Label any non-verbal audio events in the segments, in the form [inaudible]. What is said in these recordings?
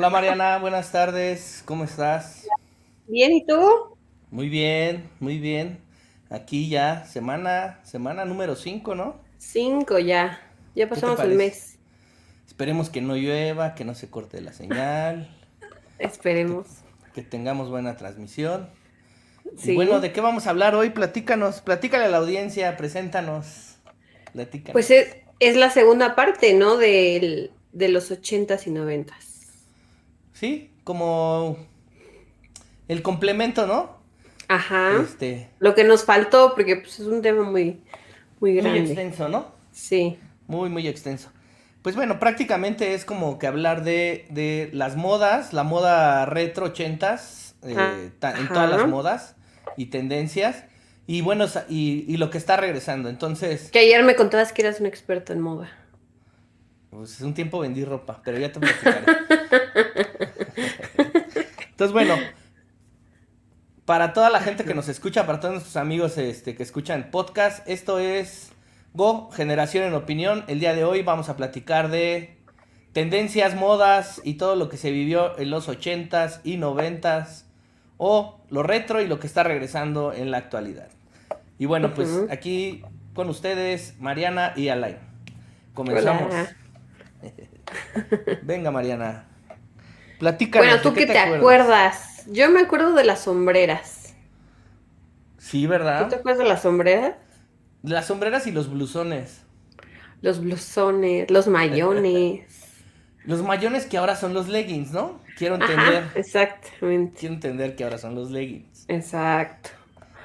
Hola Mariana, buenas tardes, ¿cómo estás? Bien, ¿y tú? Muy bien, muy bien. Aquí ya, semana, semana número 5, ¿no? Cinco ya. Ya ¿Qué te pasamos el parece? mes. Esperemos que no llueva, que no se corte la señal, Esperemos. que tengamos buena transmisión. Y bueno, ¿de qué vamos a hablar hoy? Platícanos, platícale a la audiencia, preséntanos, platícanos. Pues es, es la segunda parte, ¿no? Del, de los ochentas y noventas. Sí, como el complemento, ¿no? Ajá. Este, Lo que nos faltó, porque pues, es un tema muy, muy muy grande. extenso, ¿no? Sí. Muy, muy extenso. Pues bueno, prácticamente es como que hablar de, de las modas, la moda retro ochentas, eh, Ah, en todas las modas y tendencias, y bueno, y, y lo que está regresando. Entonces, Que ayer me contabas que eras un experto en moda. Pues un tiempo vendí ropa, pero ya te platicaré. [laughs] Entonces, bueno, para toda la gente que nos escucha, para todos nuestros amigos este, que escuchan podcast, esto es Go, Generación en Opinión. El día de hoy vamos a platicar de tendencias, modas y todo lo que se vivió en los 80s y 90s o lo retro y lo que está regresando en la actualidad. Y bueno, pues aquí con ustedes, Mariana y Alain. Comenzamos. Hola. [laughs] Venga, Mariana. Platícanos. Bueno, ¿de ¿tú qué qué te acuerdas? Yo me acuerdo de las sombreras. Sí, ¿Tú ¿verdad? te acuerdas de las sombreras? Las sombreras y los blusones. Los blusones, los mayones. [laughs] Los mayones que ahora son los leggings, ¿no? Quiero entender. Ajá, exactamente. Quiero entender que ahora son los leggings. Exacto.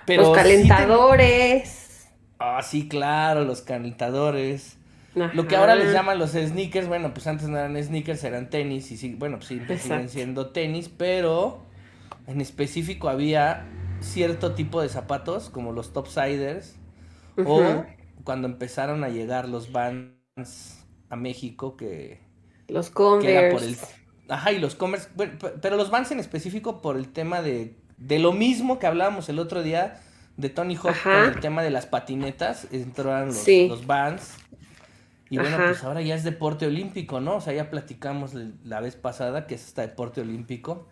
Pero los sí calentadores. Ah, sí, claro, los calentadores. Lo que ahora les llaman los sneakers, bueno, pues antes no eran sneakers, eran tenis. Y sí, bueno, pues sí, siguen Exacto. siendo tenis, pero en específico había cierto tipo de zapatos, como los topsiders. O cuando empezaron a llegar los Vans a México, que, Los que era por Converse. el... Ajá, y los Converse, bueno, pe- pero los Vans en específico por el tema de, de lo mismo que hablábamos el otro día de Tony Hawk con el tema de las patinetas, entraron los, Sí. los Vans. Y bueno, Ajá. pues ahora ya es deporte olímpico, ¿no? O sea, ya platicamos la vez pasada que es hasta deporte olímpico.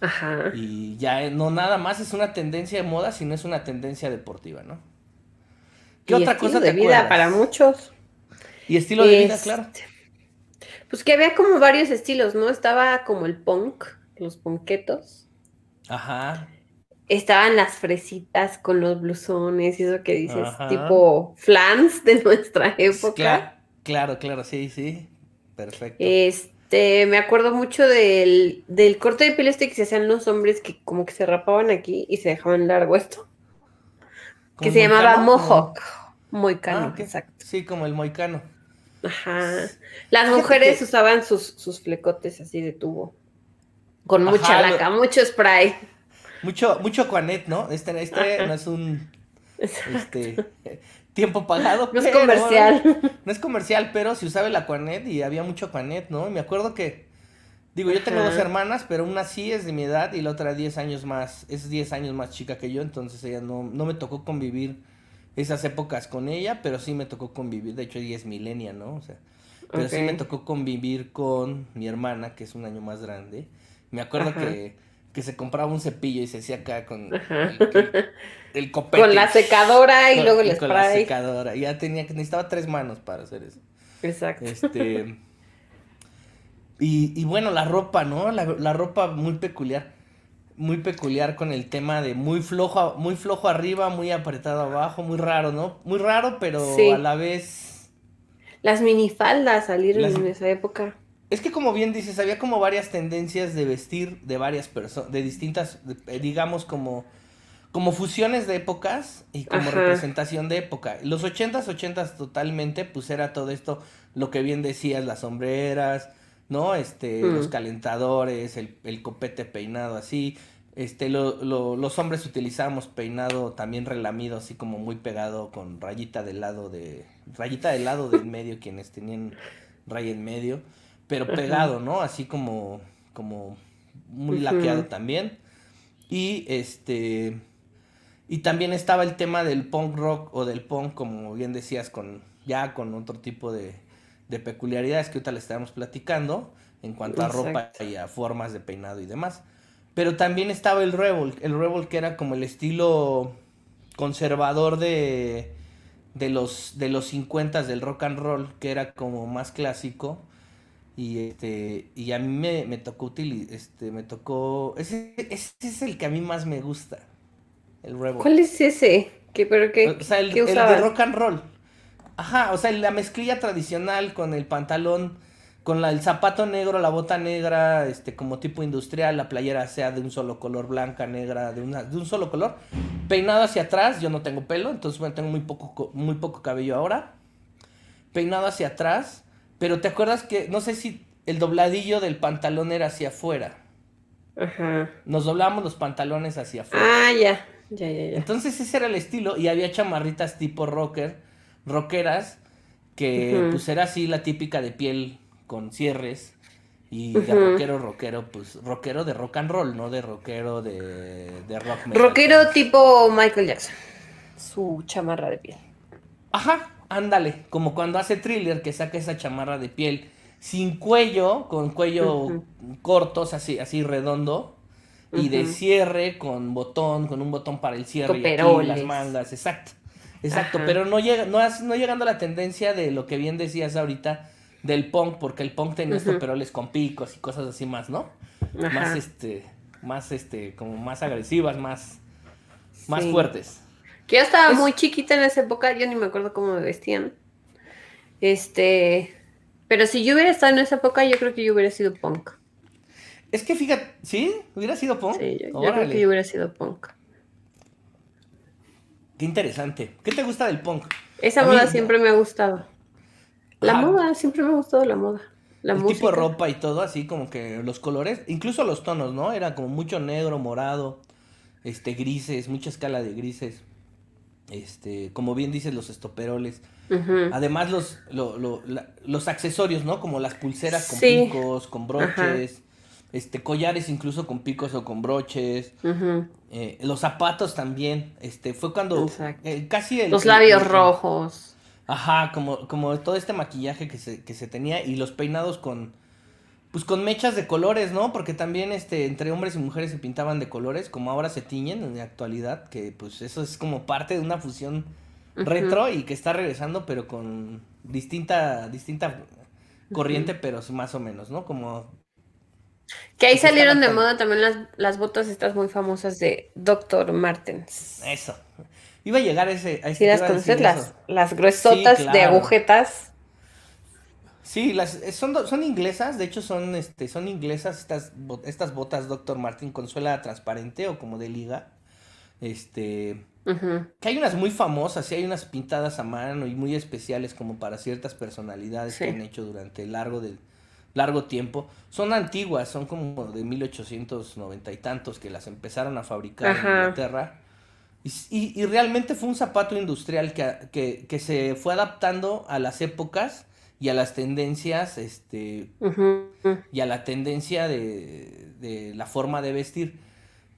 Ajá. Y ya eh, no nada más es una tendencia de moda, sino es una tendencia deportiva, ¿no? ¿Qué Y otra estilo cosa de te vida acuerdas? para muchos. Y estilo de vida, Este, claro. Pues que había como varios estilos, ¿no? Estaba como el punk, los punquetos. Ajá. Estaban las fresitas con los blusones y eso que dices, Ajá. tipo flans de nuestra época. Claro, claro, sí, sí. Perfecto. Este, me acuerdo mucho del, del corte de pelo este que se hacían los hombres que como que se rapaban aquí y se dejaban largo esto. Que ¿Como se llamaba mohawk. Moicano, Ah, exacto. Sí, como el moicano. Ajá. Las mujeres que- usaban sus, sus flecotes así de tubo. Con Ajá, mucha lo- laca, mucho spray. Mucho, mucho Juanet, ¿no? Este, este Ajá. no es un este, tiempo pagado. [laughs] No es pero- comercial. No es comercial, pero se usaba el Aquanet y había mucho Aquanet, ¿no? Y me acuerdo que, digo, yo tengo Ajá. dos hermanas, pero una sí es de mi edad y la otra 10 años más, es 10 años más chica que yo, entonces ella no, no me tocó convivir esas épocas con ella, pero sí me tocó convivir, de hecho ella es milenia, ¿no? O sea, pero sí me tocó convivir con mi hermana, que es un año más grande. Me acuerdo Ajá. que, que se compraba un cepillo y se hacía acá con el, el- el [laughs] copete. Con la secadora y Con- luego el y con la spray. secadora. Ya tenía que necesitaba tres manos para hacer eso. Exacto. Este. Y, y bueno, la ropa, ¿no? La, la ropa muy peculiar. Muy peculiar con el tema de muy flojo, muy flojo arriba, muy apretado abajo, muy raro, ¿no? Muy raro, pero Sí. a la vez. Las minifaldas salieron Las- en esa época. Es que como bien dices, había como varias tendencias de vestir de varias personas, de distintas, de- eh, digamos como, como fusiones de épocas y como Ajá. representación de época. Los ochentas, ochentas totalmente, pues era todo esto, lo que bien decías, las sombreras, ¿no? Este, Mm. los calentadores, el, el copete peinado así. Este, lo, lo- los hombres utilizábamos peinado también relamido, así como muy pegado con rayita del lado de, rayita del lado del medio, quienes tenían raya en medio, pero pegado, ¿no? Así como, como muy laqueado también. Y este, y también estaba el tema del punk rock o del punk, como bien decías, con ya con otro tipo de, de peculiaridades que ahorita le estaremos platicando. en cuanto a ropa y a formas de peinado y demás. Pero también estaba el Rebel, el Rebel que era como el estilo conservador de, de los de los 50 del rock and roll, que era como más clásico. Y este y a mí me, me tocó este me tocó ese, ese, es el que a mí más me gusta. El Rebel. ¿Cuál es ese? ¿Qué, pero qué, o sea, el, el de rock and roll. Ajá, o sea, la mezclilla tradicional con el pantalón con la, el zapato negro, la bota negra, este, como tipo industrial, la playera sea de un solo color, blanca, negra, de, una, de un solo color, peinado hacia atrás, yo no tengo pelo, entonces bueno, tengo muy poco, muy poco cabello ahora, peinado hacia atrás, pero te acuerdas que, no sé si el dobladillo del pantalón era hacia afuera. Ajá. Nos doblamos los pantalones hacia afuera. Ah, ya, ya, ya, ya. Entonces ese era el estilo y había chamarritas tipo rocker, rockeras, que pues era así la típica de piel con cierres. Y de rockero, rockero, pues rockero de rock and roll, no de rockero de, de rock Rockero tipo Michael Jackson. Su chamarra de piel. Ajá, ándale, como cuando hace thriller que saca esa chamarra de piel sin cuello, con cuello cortos, así, así redondo, y de cierre con botón, con un botón para el cierre y aquí las mangas, exacto. Exacto, pero no llega, no, no llegando a la tendencia de lo que bien decías ahorita, del punk, porque el punk tenía estos peroles con picos y cosas así más, ¿no? Más este, más este, como más agresivas, más, más fuertes. Que yo estaba muy chiquita en esa época, yo ni me acuerdo cómo me vestían. Este, pero si yo hubiera estado en esa época, yo creo que yo hubiera sido punk. Es que fíjate, ¿sí? ¿Hubiera sido punk? Sí, yo, creo que yo hubiera sido punk. Qué interesante. ¿Qué te gusta del punk? Esa moda siempre me ha gustado. La moda, siempre me ha gustado la moda. La el tipo de ropa y todo, así como que los colores, incluso los tonos, ¿no? Era como mucho negro, morado, este, grises, mucha escala de grises. Este, como bien dices, los estoperoles. Además, los, los accesorios, ¿no? Como las pulseras con picos, con broches. Este, collares incluso con picos o con broches. Eh, los zapatos también. Este, fue cuando eh, casi el, Los labios rojos. Ajá, como, como todo este maquillaje que se, que se tenía y los peinados con, pues con mechas de colores, ¿no? Porque también este, entre hombres y mujeres se pintaban de colores, como ahora se tiñen en la actualidad, que pues eso es como parte de una fusión retro y que está regresando, pero con distinta, distinta corriente, pero más o menos, ¿no? Como... Que ahí salieron de moda también las, las botas estas muy famosas de Dr. Martens. Eso. Iba a llegar ese. A ese las conoces, las, las gruesotas de agujetas. Sí, las, eh, son, son inglesas, de hecho son, este, son inglesas estas, estas botas Dr. Martin con suela transparente o como de liga. Este, que hay unas muy famosas, sí hay unas pintadas a mano y muy especiales como para ciertas personalidades que han hecho durante largo del largo tiempo. Son antiguas, son como de 1890 y tantos que las empezaron a fabricar en Inglaterra. Y, realmente fue un zapato industrial que, que, se fue adaptando a las épocas y a las tendencias, este, y a la tendencia de, de, la forma de vestir.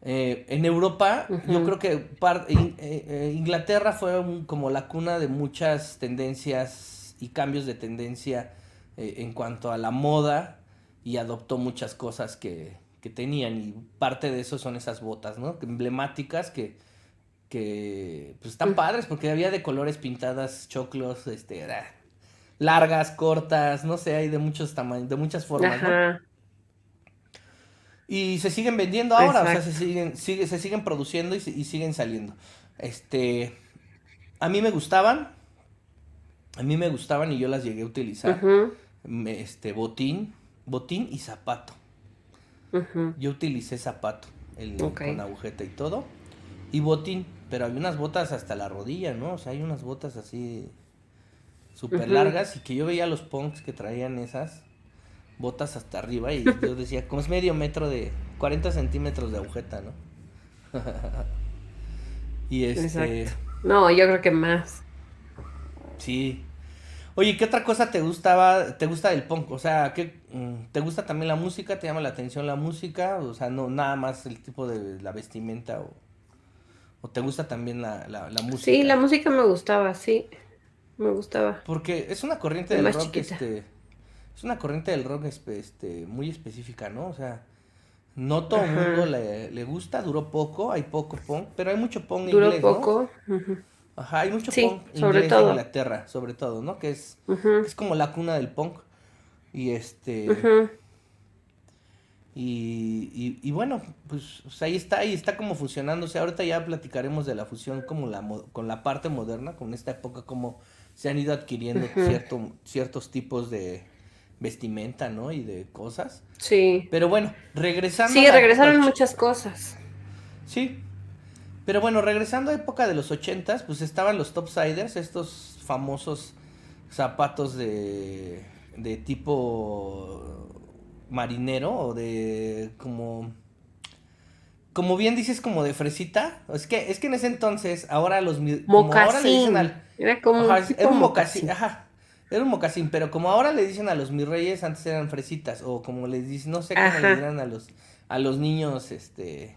Eh, en Europa, yo creo que eh, eh, Inglaterra fue como la cuna de muchas tendencias y cambios de tendencia en cuanto a la moda y adoptó muchas cosas que, que tenían y parte de eso son esas botas, ¿no? Emblemáticas que que pues están padres porque había de colores pintadas, choclos, este, largas, cortas, no sé, hay de muchos tamaños, de muchas formas, ¿no? Y se siguen vendiendo ahora, o sea, se siguen, sigue, se siguen produciendo y, siguen saliendo. Este, a mí me gustaban, a mí me gustaban y yo las llegué a utilizar. Este, botín, botín y zapato. Yo utilicé zapato, el, con agujeta y todo. Y botín, pero había unas botas hasta la rodilla, ¿no? O sea, hay unas botas así súper largas y que yo veía los punks que traían esas botas hasta arriba y yo decía, como es medio metro de 40 centímetros de agujeta, ¿no? [laughs] y este... No, yo creo que más. Sí. Oye, ¿qué otra cosa te gustaba, te gusta del punk? O sea, ¿qué, mm, ¿te gusta también la música? ¿Te llama la atención la música? O sea, no, nada más el tipo de la vestimenta o... ¿O te gusta también la, música? Sí, la música me gustaba, sí. Me gustaba. Porque es una corriente de rock, este. es una corriente del rock este, muy específica, ¿no? O sea, no todo el mundo le, gusta, duró poco, hay poco punk, pero hay mucho punk duró inglés, poco. Ajá, hay mucho punk sobre inglés todo. en Inglaterra, sobre todo, ¿no? Que es, es como la cuna del punk. Y este... Y, y, bueno, pues, ahí está, ahí está como funcionando. O sea, ahorita ya platicaremos de la fusión como la, con la parte moderna, con esta época, como se han ido adquiriendo cierto, ciertos tipos de vestimenta, ¿no? Y de cosas. Sí. Pero bueno, regresando. Sí, regresaron muchas cosas. Sí. Pero bueno, regresando a época de los ochentas, pues estaban los topsiders, estos famosos zapatos de, de tipo marinero o de como como bien dices como de fresita es que es que en ese entonces ahora los como ahora le dicen al era como era un mocasín, ajá era un mocasín pero como ahora le dicen a los mis reyes antes eran fresitas o como les dicen no sé cómo le dirán a los a los niños este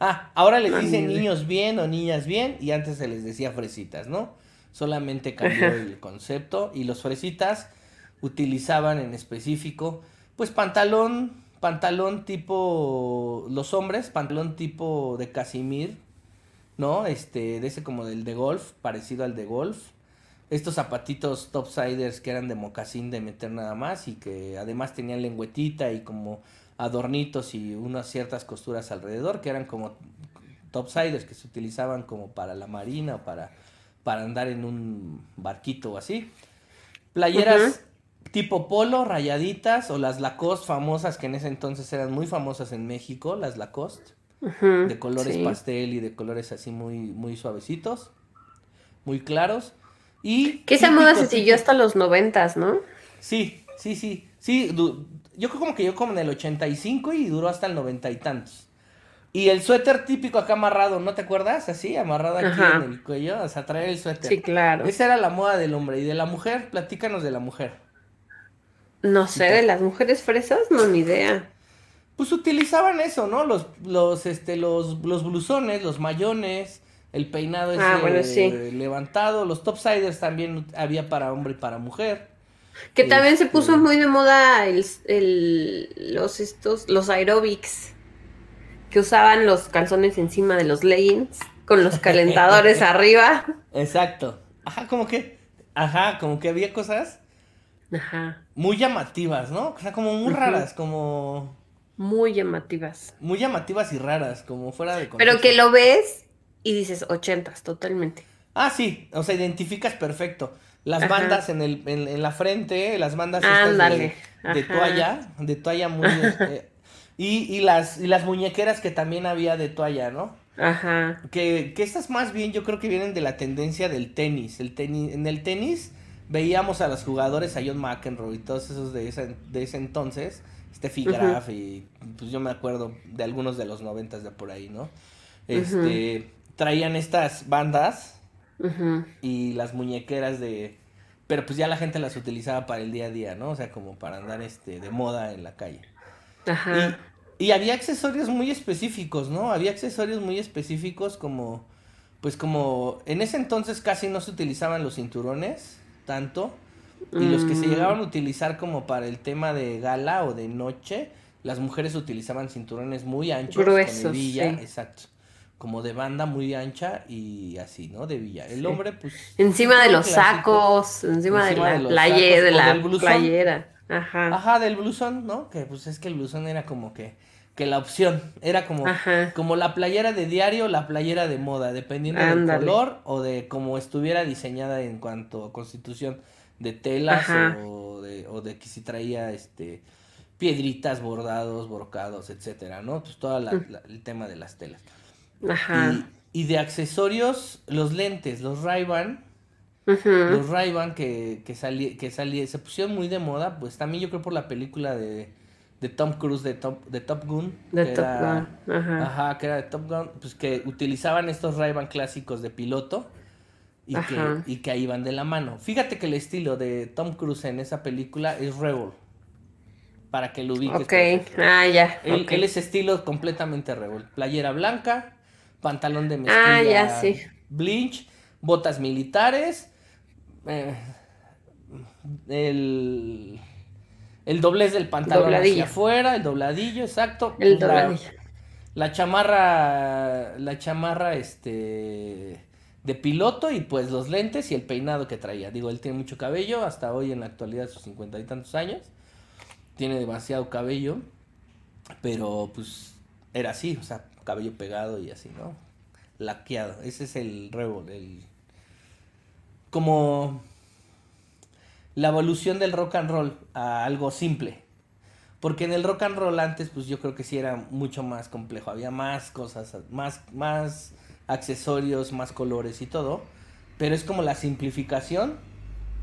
ah ahora les dicen niños bien o niñas bien y antes se les decía fresitas no solamente cambió el concepto y los fresitas utilizaban en específico pues pantalón, pantalón tipo los hombres, pantalón tipo de Casimir, ¿no? Este, de ese como del de golf, parecido al de golf. Estos zapatitos topsiders que eran de mocasín de meter nada más y que además tenían lengüetita y como adornitos y unas ciertas costuras alrededor que eran como topsiders que se utilizaban como para la marina o para, para andar en un barquito o así. Playeras tipo polo, rayaditas o las Lacoste famosas que en ese entonces eran muy famosas en México, las Lacoste, de colores pastel y de colores así muy, muy suavecitos, muy claros. Y que esa moda se siguió hasta los noventas, ¿no? Sí, sí, sí, sí, yo creo como que yo como en el 85 y duró hasta el noventa y tantos. Y el suéter típico acá amarrado, ¿no te acuerdas? Así, amarrado aquí en el cuello, o sea, traer el suéter. Sí, claro. Esa era la moda del hombre. Y de la mujer, platícanos de la mujer. No sé, de las mujeres fresas, no, ni idea. Pues utilizaban eso, ¿no? Los, los, este, los, los blusones, los mayones, el peinado ah, ese levantado, los topsiders también había para hombre y para mujer. Que también se puso este muy de moda el, el, los estos, los aerobics, que usaban los calzones encima de los leggings, con los calentadores [laughs] arriba. Exacto. Ajá, como que, ajá, como que había cosas Ajá. Muy llamativas, ¿no? O sea, como muy raras, como... Muy llamativas. Muy llamativas y raras, como fuera de contexto. Pero que lo ves y dices ochentas, totalmente. Ah, sí, o sea, identificas perfecto. Las bandas en, el, en, la frente, las bandas de, de, toalla, de toalla muy... [laughs] Eh, y, y, las, y las muñequeras que también había de toalla, ¿no? Ajá. Que, que estas más bien yo creo que vienen de la tendencia del tenis. El tenis en el tenis veíamos a los jugadores, a John McEnroe y todos esos de ese, de ese entonces, Steffi Graf y pues yo me acuerdo de algunos de los noventas de por ahí, ¿no? Este, traían estas bandas y las muñequeras de... Pero pues ya la gente las utilizaba para el día a día, ¿no? O sea, como para andar este, de moda en la calle. Ajá. Y, y había accesorios muy específicos, ¿no? Había accesorios muy específicos como... Pues como en ese entonces casi no se utilizaban los cinturones tanto. Y los que se mm. llegaban a utilizar como para el tema de gala o de noche, las mujeres utilizaban cinturones muy anchos, Gruesos, exacto. Como de banda muy ancha y así, ¿no? De villa. El hombre, pues. Encima de los sacos, encima, de la, playera, de la playera. Ajá. Ajá, del blusón, ¿no? Que pues es que el blusón era como que que la opción. Era como, como la playera de diario, la playera de moda, dependiendo del color o de cómo estuviera diseñada en cuanto a constitución de telas o de, o de que si traía este piedritas, bordados, brocados, etcétera, ¿no? Pues todo el tema de las telas. Ajá. Y, de accesorios, los lentes, los Ray-Ban, los Ray-Ban que, que, salí, que salí, se pusieron muy de moda, pues también yo creo por la película de de Tom Cruise de Top, de Top Gun. De Top Gun, ajá. Ajá, que era de Top Gun, pues que utilizaban estos ray clásicos de piloto y que, y que ahí van de la mano. Fíjate que el estilo de Tom Cruise en esa película es Rebel. Para que lo ubiques. Ok, ah, ya. Él, él, es estilo completamente Rebel. Playera blanca, pantalón de mezclilla. Ah, ya, sí. Blinch, botas militares. Eh, el El doblez del pantalón hacia afuera, el dobladillo, exacto. El dobladillo. La chamarra, la chamarra, este, de piloto y pues los lentes y el peinado que traía. Digo, él tiene mucho cabello, hasta hoy en la actualidad, sus cincuenta y tantos años. Tiene demasiado cabello, pero pues era así, o sea, cabello pegado y así, ¿no? Laqueado. Ese es el rebel, el... Como la evolución del rock and roll a algo simple. Porque en el rock and roll antes, pues yo creo que sí era mucho más complejo. Había más cosas, más, más accesorios, más colores y todo. Pero es como la simplificación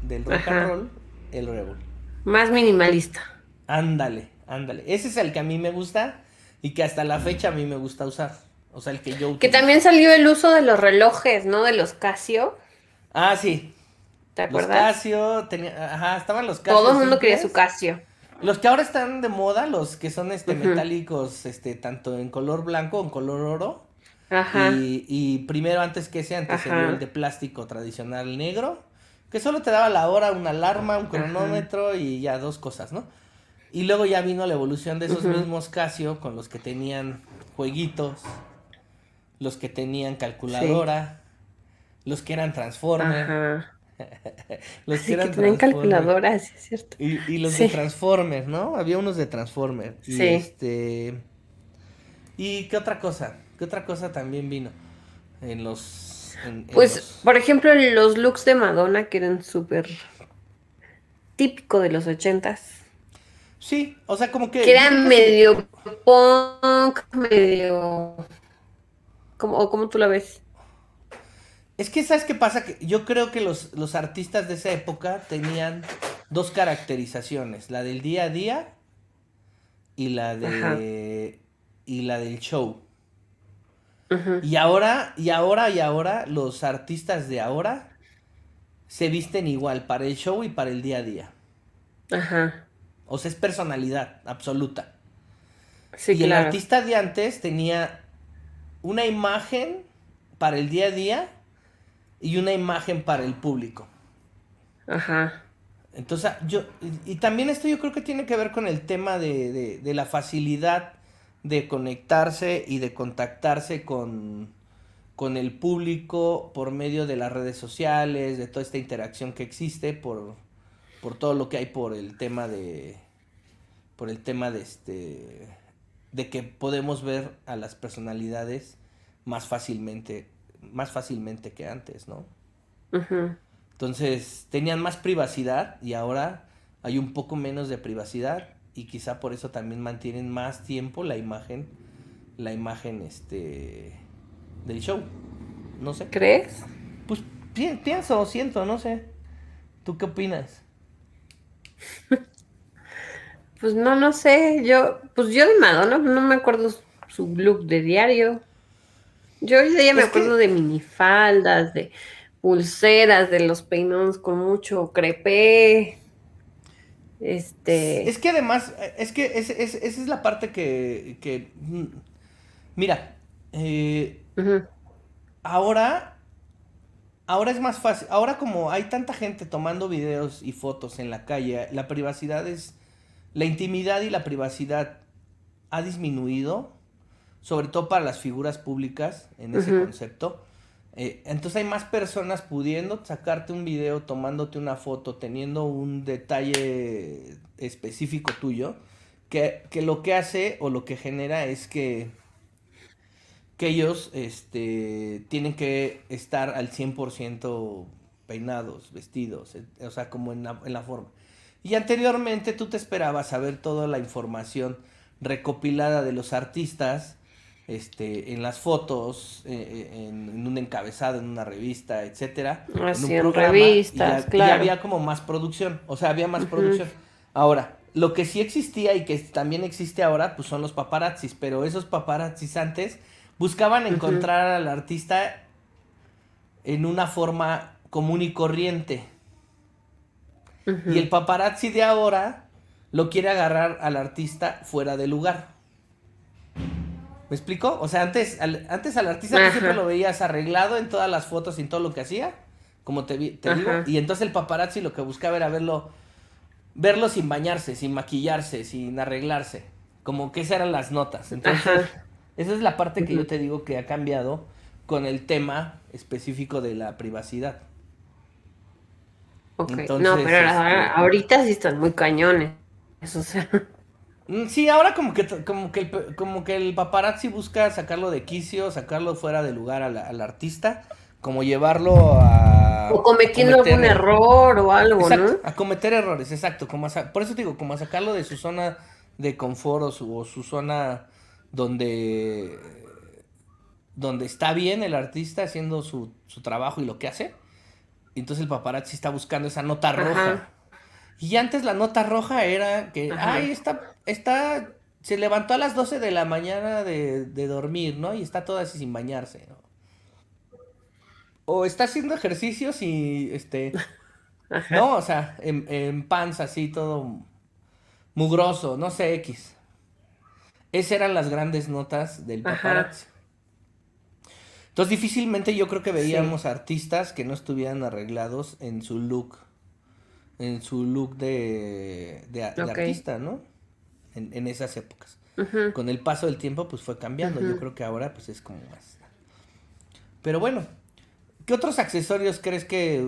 del rock and roll, el rebel. Más minimalista. Ándale, ándale. Ese es el que a mí me gusta y que hasta la fecha a mí me gusta usar. O sea, el que yo Que también salió el uso de los relojes, ¿no? De los Casio. Ah, sí. ¿Te acuerdas? Los Casio, tenía, ajá, estaban los Casio. Todo el mundo quería su Casio. Los que ahora están de moda, los que son este metálicos, este, tanto en color blanco o en color oro. Ajá. Y, primero, antes que ese, antes el de plástico tradicional negro, que solo te daba la hora, una alarma, un cronómetro y ya dos cosas, ¿no? Y luego ya vino la evolución de esos mismos Casio con los que tenían jueguitos, los que tenían calculadora, los que eran Transformers. [laughs] los que eran que calculadoras, es cierto. Y, los de Transformers, ¿no? Había unos de Transformers. Y sí. este. ¿Y qué otra cosa? ¿Qué otra cosa también vino? En los. pues, por ejemplo, los looks de Madonna, que eran súper típico de los ochentas. Sí, o sea, como que. Que eran medio punk, medio. Como, ¿O cómo tú la ves? Es que, ¿sabes qué pasa? Que yo creo que los, los artistas de esa época tenían dos caracterizaciones, la del día a día y la de y la del show. Y ahora, y ahora, y ahora, los artistas de ahora se visten igual para el show y para el día a día. Ajá. O sea, es personalidad absoluta. Sí, y el artista de antes tenía una imagen para el día a día y una imagen para el público. Ajá. Entonces, yo, y, también esto yo creo que tiene que ver con el tema de, de, la facilidad de conectarse y de contactarse con, con, el público por medio de las redes sociales, de toda esta interacción que existe por, por todo lo que hay por el tema de, por el tema de este, de que podemos ver a las personalidades más fácilmente más fácilmente que antes, ¿no? Entonces, tenían más privacidad y ahora hay un poco menos de privacidad y quizá por eso también mantienen más tiempo la imagen, la imagen, este, del show. No sé. ¿Crees? Pues pienso, siento, no sé. ¿Tú qué opinas? [laughs] pues no, no sé. Yo, pues yo de Madonna no me acuerdo su look de diario. Yo ya me acuerdo de minifaldas, de pulseras, de los peinones con mucho crepé. Este. Es que además, es que esa es la parte que. Mm, mira, eh, ahora. Ahora es más fácil. Ahora, como hay tanta gente tomando videos y fotos en la calle, la privacidad es. La intimidad y la privacidad ha disminuido sobre todo para las figuras públicas en ese concepto. Eh, entonces hay más personas pudiendo sacarte un video, tomándote una foto, teniendo un detalle específico tuyo, que, lo que hace o lo que genera es que, que ellos este, tienen que estar al 100% peinados, vestidos, eh, o sea, como en la, en la forma. Y anteriormente tú te esperabas saber toda la información recopilada de los artistas, este, en las fotos, eh, eh, en, un encabezado, en una revista, etcétera. Así, en, un revistas, claro. había como más producción, o sea, había más producción. Ahora, lo que sí existía y que también existe ahora, pues son los paparazzis, pero esos paparazzis antes buscaban encontrar al artista en una forma común y corriente. Y el paparazzi de ahora lo quiere agarrar al artista fuera de lugar. ¿Me explico? O sea, antes al, antes al artista siempre lo veías arreglado en todas las fotos y en todo lo que hacía, como te, te digo, y entonces el paparazzi lo que buscaba era verlo verlo sin bañarse, sin maquillarse, sin arreglarse. Como que esas eran las notas. Entonces, esa es la parte que yo te digo que ha cambiado con el tema específico de la privacidad. Ok, no, pero este, ahorita sí están muy cañones. Eso sea. Mm, sí, ahora como que como que el, como que el paparazzi busca sacarlo de quicio, sacarlo fuera de lugar al, artista, como llevarlo a o cometiendo algún error o algo, ¿no? A cometer errores, exacto, como por eso digo, como a sacarlo de su zona de confort o su, zona donde donde está bien el artista haciendo su, su trabajo y lo que hace entonces el paparazzi está buscando esa nota roja. Y antes la nota roja era que, ay, está, está, se levantó a las 12 de la mañana de, dormir, ¿no? Y está toda así sin bañarse, ¿no? O está haciendo ejercicios y, este, [laughs] ¿no? O sea, en, en panza así, todo mugroso, no sé, X. Esas eran las grandes notas del paparazzi. Entonces difícilmente yo creo que veíamos artistas que no estuvieran arreglados en su look, en su look de, de, artista, ¿no? En, esas épocas. Con el paso del tiempo pues fue cambiando, yo creo que ahora pues es como más. Pero bueno, ¿qué otros accesorios crees que,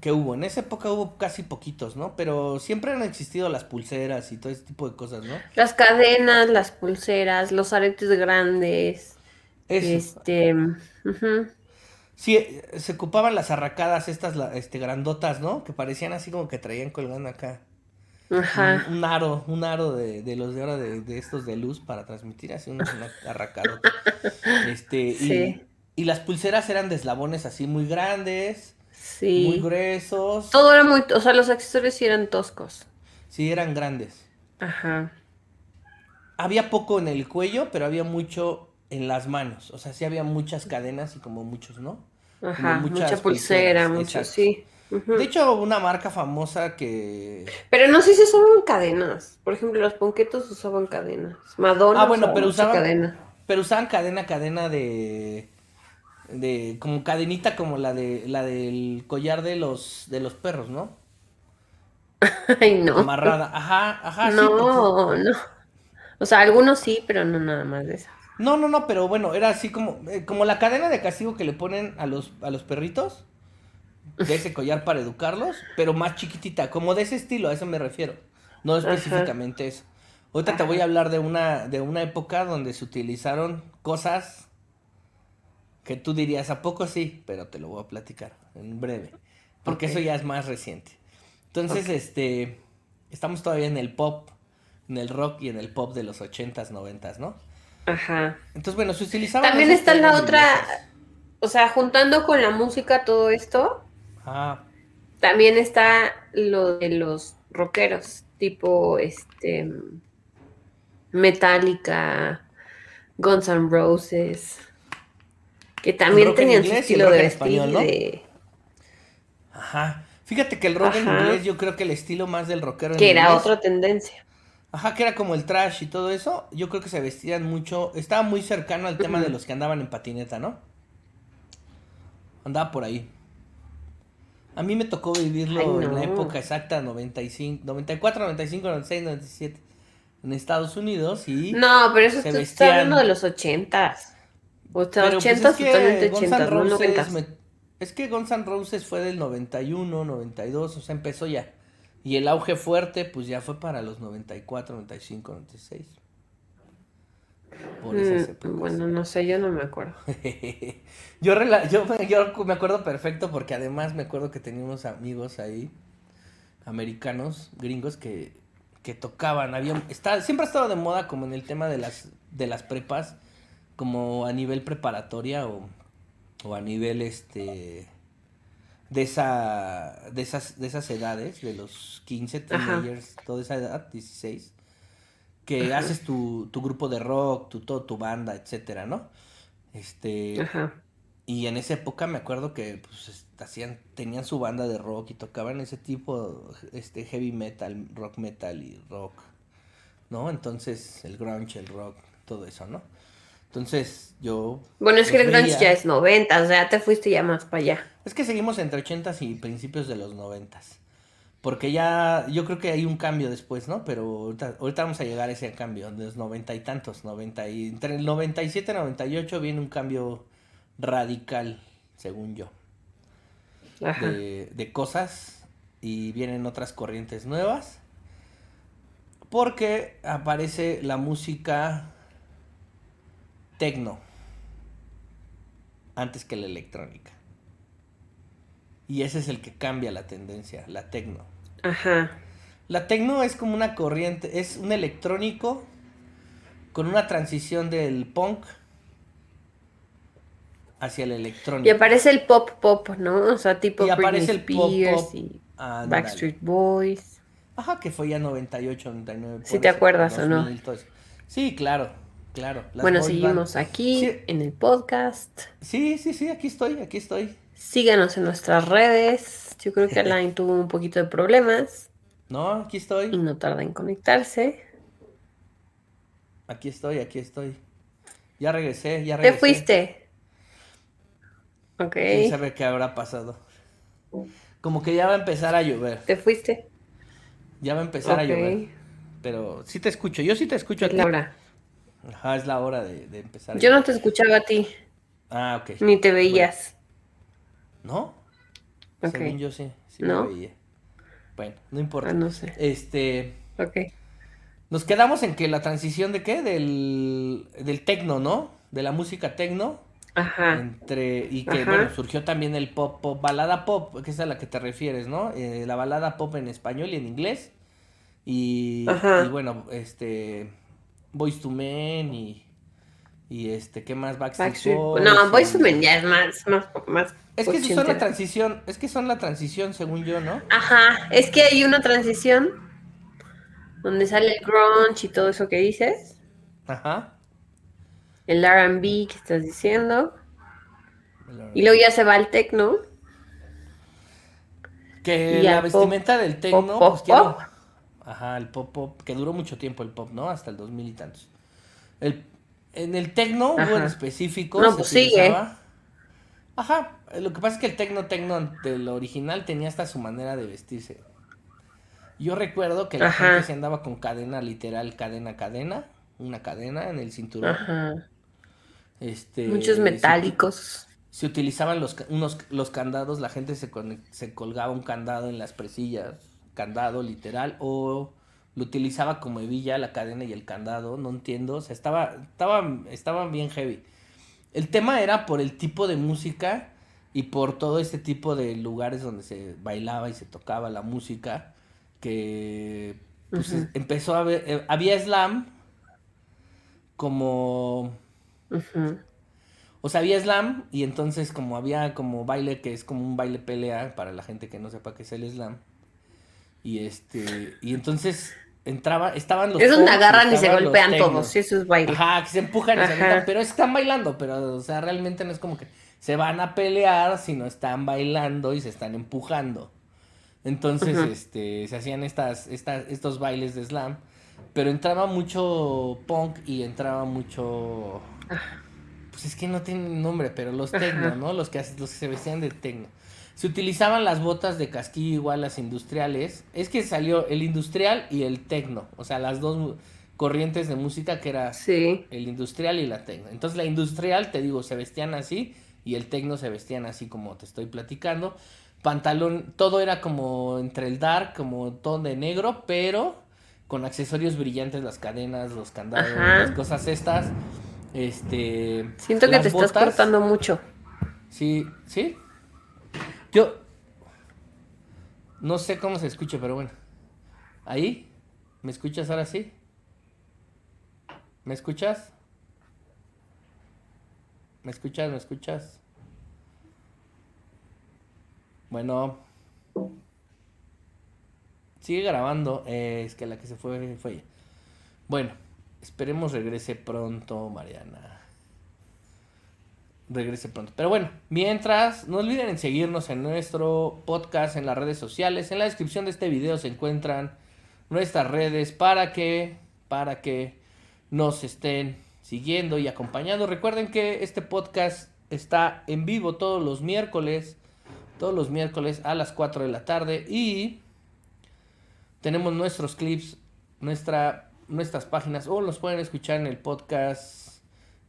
que, hubo? En esa época hubo casi poquitos, ¿no? Pero siempre han existido las pulseras y todo ese tipo de cosas, ¿no? Las cadenas, las pulseras, los aretes grandes. Este. Sí, se ocupaban las arracadas estas este, grandotas, ¿no? Que parecían así como que traían colgando acá. Ajá. Un, aro, un aro de, de los de ahora de, estos de luz para transmitir así una, una arracadota. [laughs] Este, sí. y, las pulseras eran de eslabones así muy grandes. Sí. Muy gruesos. Todo era muy, o sea, los accesorios sí eran toscos. Sí, eran grandes. Ajá. Había poco en el cuello, pero había mucho en las manos. O sea, sí había muchas cadenas y como muchos, ¿no? Ajá, mucha pulsera, mucho, sí. De hecho, una marca famosa que... Pero no sé si usaban cadenas. Por ejemplo, los ponquetos usaban cadenas. Madonna Ah, bueno, pero usaban... Cadena. Pero usaban cadena, cadena de... De... Como cadenita como la de... La del collar de los... De los perros, ¿no? [laughs] Ay, no. Amarrada. Ajá, ajá. No, no. O sea, algunos sí, pero no nada más de esas. No, no, no, pero bueno, era así como, eh, como la cadena de castigo que le ponen a los, a los perritos, de ese [laughs] collar para educarlos, pero más chiquitita, como de ese estilo, a eso me refiero, no específicamente eso. Ahorita te voy a hablar de una, de una época donde se utilizaron cosas que tú dirías, ¿a poco sí? Pero te lo voy a platicar en breve, porque eso ya es más reciente. Entonces, este, estamos todavía en el pop, en el rock y en el pop de los ochentas, noventas, ¿no? Ajá. Entonces, bueno, se utilizaba. También está la otra, o sea, juntando con la música todo esto. Ah. También está lo de los rockeros, tipo este Metallica, Guns N' Roses, que también tenían su estilo de vestir ¿no? Ajá. Fíjate que el rock en inglés yo creo que el estilo más del rockero que era otra tendencia. Ajá, que era como el trash y todo eso. Yo creo que se vestían mucho. Estaba muy cercano al tema de los que andaban en patineta, ¿no? Andaba por ahí. A mí me tocó vivirlo en la época exacta, 95, 94, 95, 96, 97, en Estados Unidos y... No, pero eso se está hablando de los 80 O sea, 80 pues totalmente 80, no 90 Es que Guns N' Roses fue del 91, 92, o sea, empezó ya. Y el auge fuerte, pues ya fue para los 94, 95, 96. Por esas mm, Bueno, no sé, yo no me acuerdo. [laughs] yo, yo, me acuerdo perfecto porque además me acuerdo que teníamos amigos ahí, americanos, gringos, que, que tocaban. Había, está, siempre ha estado de moda como en el tema de las, de las prepas, como a nivel preparatoria o, o a nivel este de esa de esas de esas edades, de los 15 teenagers, toda esa edad, 16, que haces tu, tu, grupo de rock, tu todo tu banda, etcétera, ¿no? Este Ajá. y en esa época me acuerdo que pues hacían tenían su banda de rock y tocaban ese tipo este heavy metal, rock metal y rock, ¿no? Entonces el grunge, el rock, todo eso, ¿no? Entonces, yo. Bueno, es que el grunge ya es 90, o sea, te fuiste ya más para allá. Es que seguimos entre 80 y principios de los 90. Porque ya, yo creo que hay un cambio después, ¿no? Pero ahorita, ahorita vamos a llegar a ese cambio, de los noventa y tantos, noventa y, entre el 97 y 98 viene un cambio radical, según yo, Ajá. de, de cosas y vienen otras corrientes nuevas. Porque aparece la música tecno antes que la electrónica. Y ese es el que cambia la tendencia, la tecno. Ajá. La tecno es como una corriente, es un electrónico con una transición del punk hacia el Y electrónico. aparece el pop pop, ¿no? O sea, tipo Y aparece Britney el pop pop. y Ándale. Backstreet Boys. Ajá, que fue ya 98, 99. ¿Sí por te acuerdas o no? 2000, todo eso. Sí, claro, claro. bueno, seguimos band. aquí Sí. en el podcast. Sí, sí, sí, aquí estoy, aquí estoy. Síganos en nuestras redes. Yo creo que [laughs] Alain tuvo un poquito de problemas No, aquí y estoy, no tarda en conectarse. aquí estoy, aquí estoy. Ya regresé, ya Te regresé. fuiste. Ok. ¿Quién sabe qué habrá pasado? Como que ya va a empezar a llover. Te fuiste. Ya va a empezar a llover. Pero sí te escucho, yo sí te escucho a Es ti. la hora. Ajá, es la hora de, de empezar. Yo no te escuchaba a ti, Ah, ok. ni te veías. ¿No? Ok. Según yo sí, sí ¿No? me veía. Bueno, no importa. Ah, no sé. Este, Ok. nos quedamos en que la transición de qué? Del, del tecno, ¿no? De la música tecno. Ajá. Entre, y que, Ajá. bueno, surgió también el pop, pop, balada pop, que es a la que te refieres, ¿no? Eh, la balada pop en español y en inglés. Y, Ajá. y bueno, este, Boys to Men y, y este, ¿qué más? Backstreet, Backstreet Boys No, Boys to Men ya es más, más, más. Es que son la transición, es que son la transición, según yo, ¿no? Ajá, es que hay una transición donde sale el grunge y todo eso que dices, Ajá. el R&B que estás diciendo, y luego ya se va al techno, Que la pop- vestimenta del tecno, pop, pues quiero-. Ajá, el pop pop, que duró mucho tiempo el pop, ¿no? Hasta el 2000 y tantos. El, en el tecno, hubo en específico, No, se pues sigue. utilizaba- Ajá, lo que pasa es que el tecno tecno del original tenía hasta su manera de vestirse. Yo recuerdo que la Ajá. gente se andaba con cadena literal, cadena, cadena, una cadena en el cinturón. Ajá, Este, muchos se- metálicos, se utilizaban los, unos, los candados, la gente se, se colgaba un candado en las presillas, candado literal, o lo utilizaba como hebilla la cadena y el candado, no entiendo, o sea, estaba, estaba, estaba bien heavy. El tema era por el tipo de música y por todo este tipo de lugares donde se bailaba y se tocaba la música, que pues, empezó a haber, eh, había slam como... O sea, había slam y entonces como había como baile que es como un baile pelea para la gente que no sepa qué es el slam. Y este, y entonces entraba, estaban los es donde agarran y se golpean todos, eso es baile. Ajá, que se empujan y se Ajá. avientan, pero están bailando, pero o sea, realmente no es como que se van a pelear, sino están bailando y se están empujando. Entonces, este, se hacían estas, estas, estos bailes de slam, pero entraba mucho punk y entraba mucho pues es que no tienen nombre, pero los tecno, ¿no? Los que, los que se vestían de tecno. Se utilizaban las botas de casquillo igual las industriales. Es que salió el industrial y el tecno, o sea, las dos corrientes de música que era Sí, el industrial y la tecno. Entonces la industrial, te digo, se vestían así y el tecno se vestían así como te estoy platicando. Pantalón, todo era como entre el dark, como todo de negro, pero con accesorios brillantes, las cadenas, los candados, Ajá. las cosas estas. Este. siento que te estás cortando mucho. Sí, sí. Yo. No sé cómo se escucha, pero bueno. ¿Ahí? ¿Me escuchas ahora sí? ¿Me escuchas? ¿Me escuchas? ¿Me escuchas? Bueno. Sigue grabando. Eh, es que la que se fue fue ella. Bueno, esperemos regrese pronto, Mariana. Regrese pronto. Pero bueno, mientras, no olviden en seguirnos en nuestro podcast, en las redes sociales. En la descripción de este video se encuentran nuestras redes para que, para que nos estén siguiendo y acompañando. Recuerden que este podcast está en vivo todos los miércoles, todos los miércoles a las 4 de la tarde y Tenemos nuestros clips, nuestra, nuestras páginas, o los pueden escuchar en el podcast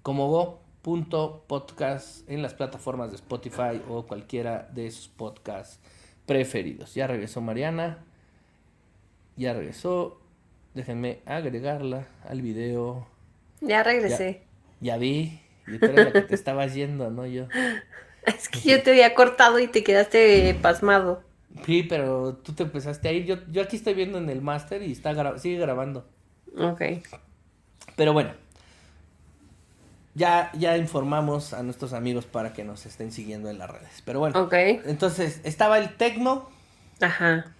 como go.podcast en las plataformas de Spotify o cualquiera de sus podcasts preferidos. Ya regresó Mariana. Ya regresó. Déjenme agregarla al video. Ya regresé. Ya, ya vi. Y tú eres la que te estabas yendo, ¿no? Yo. [laughs] Es que yo te había cortado y te quedaste pasmado. Sí, pero tú te empezaste a ir. Yo, yo aquí estoy viendo en el máster y está gra- sigue grabando. Ok. Pero bueno. Ya, ya informamos a nuestros amigos para que nos estén siguiendo en las redes. Pero bueno. Ok. Entonces, estaba el tecno, Ajá.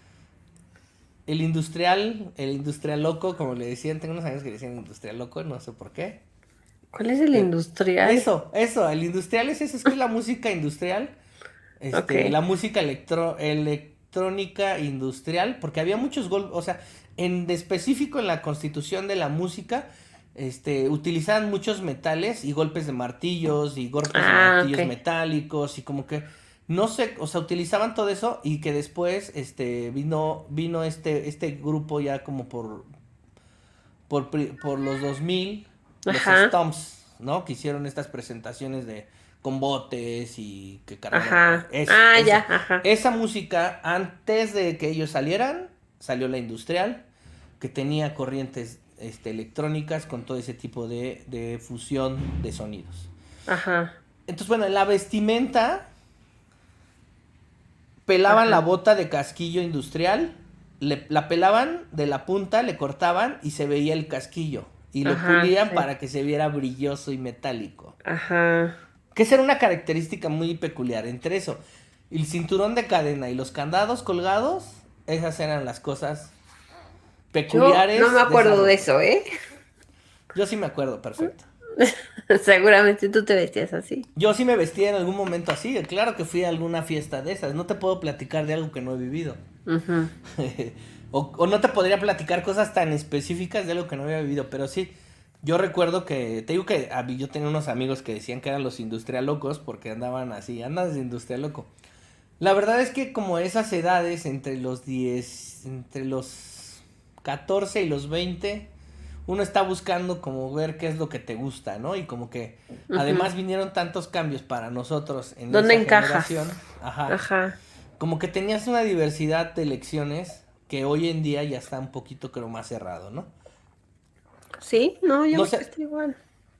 el industrial, el industrial loco, como le decían. Tengo unos amigos que le decían industrial loco, no sé por qué. ¿Cuál es el Eh, industrial? Eso, eso, el industrial es eso, es que es la música industrial. [laughs] Este. La música electro, electrónica industrial, porque había muchos golpes, o sea, en específico en la constitución de la música, este, utilizaban muchos metales y golpes de martillos y golpes de Ah, martillos metálicos y como que no sé, o sea, utilizaban todo eso y que después este vino vino este este grupo ya como por por, por los 2000 los Ajá. Stomps, ¿no? Que hicieron estas presentaciones de con botes y que cargaban. Ajá. Es- ah, esa- ya, ajá. Esa música, antes de que ellos salieran, salió la industrial, que tenía corrientes este, electrónicas con todo ese tipo de, de fusión de sonidos. Ajá. Entonces, bueno, en la vestimenta pelaban Ajá. la bota de casquillo industrial, le- la pelaban de la punta, le cortaban y se veía el casquillo. Y lo Ajá, pulían sí. para que se viera brilloso y metálico. Ajá. Que esa era una característica muy peculiar. Entre eso, el cinturón de cadena y los candados colgados, esas eran las cosas Yo peculiares. no me acuerdo de eso, ¿eh? Yo sí me acuerdo, perfecto. [laughs] Seguramente tú te vestías así. Yo sí me vestía en algún momento así. Claro que fui a alguna fiesta de esas. No te puedo platicar de algo que no he vivido. [laughs] O, o no te podría platicar cosas tan específicas de algo que no había vivido. Pero sí, yo recuerdo que, te digo que a mí- yo tenía unos amigos que decían que eran los industrial locos porque andaban así, andas de industrial loco. La verdad es que como esas edades entre los 10, entre los 14 y los 20, uno está buscando como ver qué es lo que te gusta, ¿no? Y como que además vinieron tantos cambios para nosotros en ¿Dónde encajas? Ajá Ajá. como que tenías una diversidad de elecciones que hoy en día ya está un poquito creo más cerrado, ¿no? Sí, no, yo No sé. igual.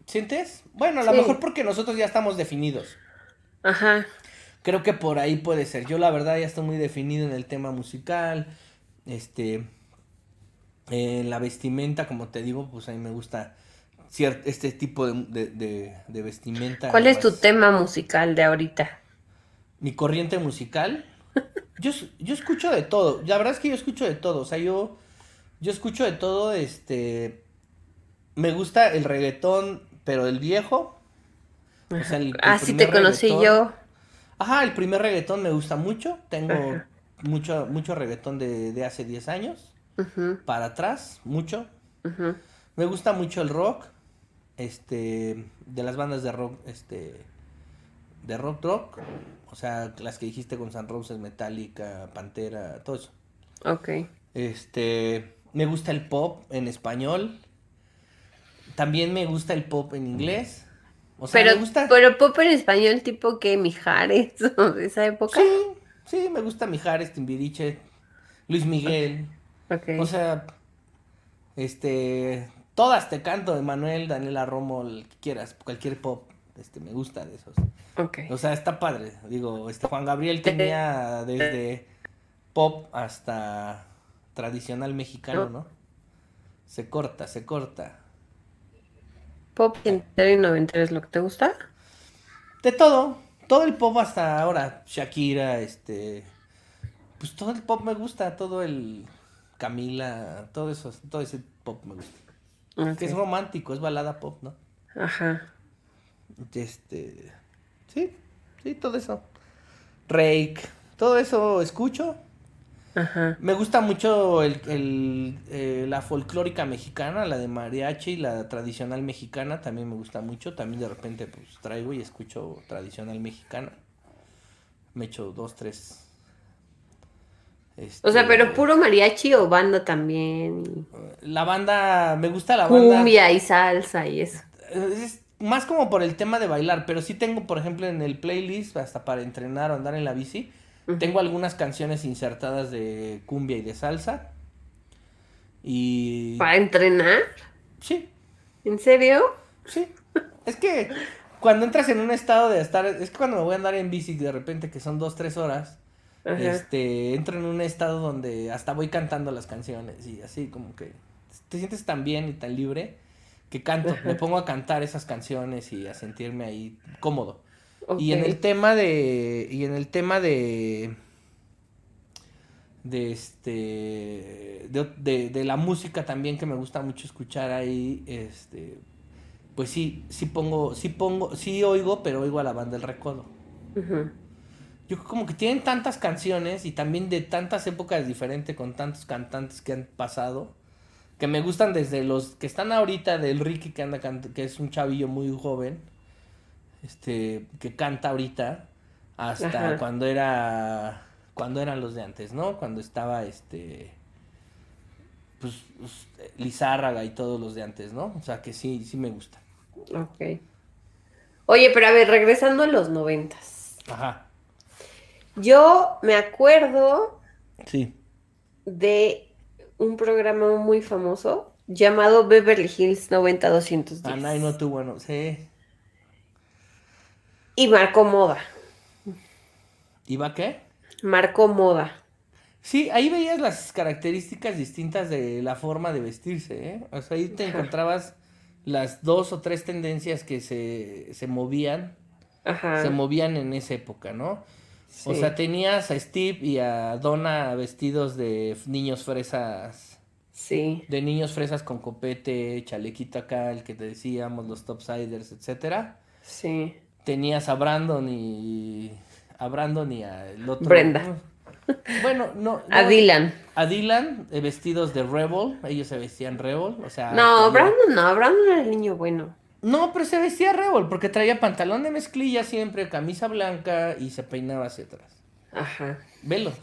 ¿Sientes? Bueno, a lo Sí. mejor porque nosotros ya estamos definidos. Ajá. Creo que por ahí puede ser. Yo la verdad ya estoy muy definido en el tema musical, este, en la vestimenta, como te digo, pues a mí me gusta cier- este tipo de, de- de- de vestimenta. ¿Cuál es tu más- tema musical de ahorita? Mi corriente musical. [laughs] Yo, yo escucho de todo. La verdad es que yo escucho de todo. O sea, yo, yo escucho de todo. Este. Me gusta el reggaetón, pero el viejo. O sea, el, Ah, te conocí reggaetón. yo. Ajá, el primer reggaetón me gusta mucho. Tengo Ajá. mucho, mucho reggaetón de, de hace 10 años. Para atrás, mucho. Me gusta mucho el rock. Este. De las bandas de rock. Este. De rock rock. O sea, las que dijiste con San Roses, Metallica, Pantera, todo eso. Ok. Este. Me gusta el pop en español. También me gusta el pop en inglés. O sea, Pero, me gusta. pero pop en español tipo que Mijares [laughs] de esa época. Sí, sí, me gusta Mijares, Timbiriche, Luis Miguel. O sea, este, todas te canto, Emanuel, Daniela Romo, el que quieras, cualquier pop, este, me gusta de esos. O sea, está padre. Digo, este Juan Gabriel tenía desde pop hasta tradicional mexicano, ¿no? Se corta, se corta. Pop entero y noventero es lo que te gusta. De todo, todo el pop hasta ahora, Shakira, este, pues todo el pop me gusta, todo el Camila, todo eso, todo ese pop me gusta. Que es romántico, es balada pop, ¿no? Ajá. Este, sí, sí, todo eso. Rake, todo eso escucho. Ajá. Me gusta mucho el, el, eh, la folclórica mexicana, la de mariachi, la tradicional mexicana, también me gusta mucho. También de repente pues traigo y escucho tradicional mexicana. Me echo dos, tres O sea, Este, pero puro mariachi o banda también. La banda, me gusta la banda. Cumbia y salsa y eso. Es más como por el tema de bailar, pero sí tengo, por ejemplo, en el playlist, hasta para entrenar o andar en la bici, tengo algunas canciones insertadas de cumbia y de salsa. Y... ¿Para entrenar? Sí, ¿En serio? sí. Es que cuando entras en un estado de estar... Es que cuando me voy a andar en bici de repente, que son dos, tres horas, Ajá. este, entro en un estado donde hasta voy cantando las canciones y así como que te sientes tan bien y tan libre que canto, me pongo a cantar esas canciones y a sentirme ahí cómodo. Y en el tema de. Y en el tema de. De este. De, de- de la música también que me gusta mucho escuchar ahí. Este. Pues sí, sí pongo. Sí pongo. Sí oigo, pero oigo a la banda del recodo. Yo creo como que tienen tantas canciones y también de tantas épocas diferentes con tantos cantantes que han pasado. Que me gustan desde los que están ahorita del Ricky que anda que es un chavillo muy joven. Este, que canta ahorita. Hasta Ajá. cuando era. Cuando eran los de antes, ¿no? Cuando estaba este. Pues, pues, Lizárraga y todos los de antes, ¿no? O sea que sí, sí me gusta. Ok. Oye, pero a ver, regresando a los noventas. Ajá. Yo me acuerdo Sí. de un programa muy famoso llamado Beverly Hills 90210. Ah, no, no tú, bueno, sí. Y marcó moda. ¿Iba qué? Marcó moda. Sí, ahí veías las características distintas de la forma de vestirse, ¿eh? O sea, ahí te Ajá. encontrabas las dos o tres tendencias que se, se movían, Ajá. se movían en esa época, ¿no? O sea, tenías a Steve y a Donna vestidos de niños fresas, Sí. de niños fresas con copete, chalequito acá, el que te decíamos, los topsiders, etcétera. Sí. Tenías a Brandon y a Brandon y a el otro. Brenda. Bueno, no. [laughs] A no, Dylan. A Dylan, eh, vestidos de Rebel, ellos se vestían Rebel, o sea... No, Brandon no, Brandon era el niño bueno. No, pero se vestía Rebel, porque traía pantalón de mezclilla siempre, camisa blanca y se peinaba hacia atrás. Ajá. Velos.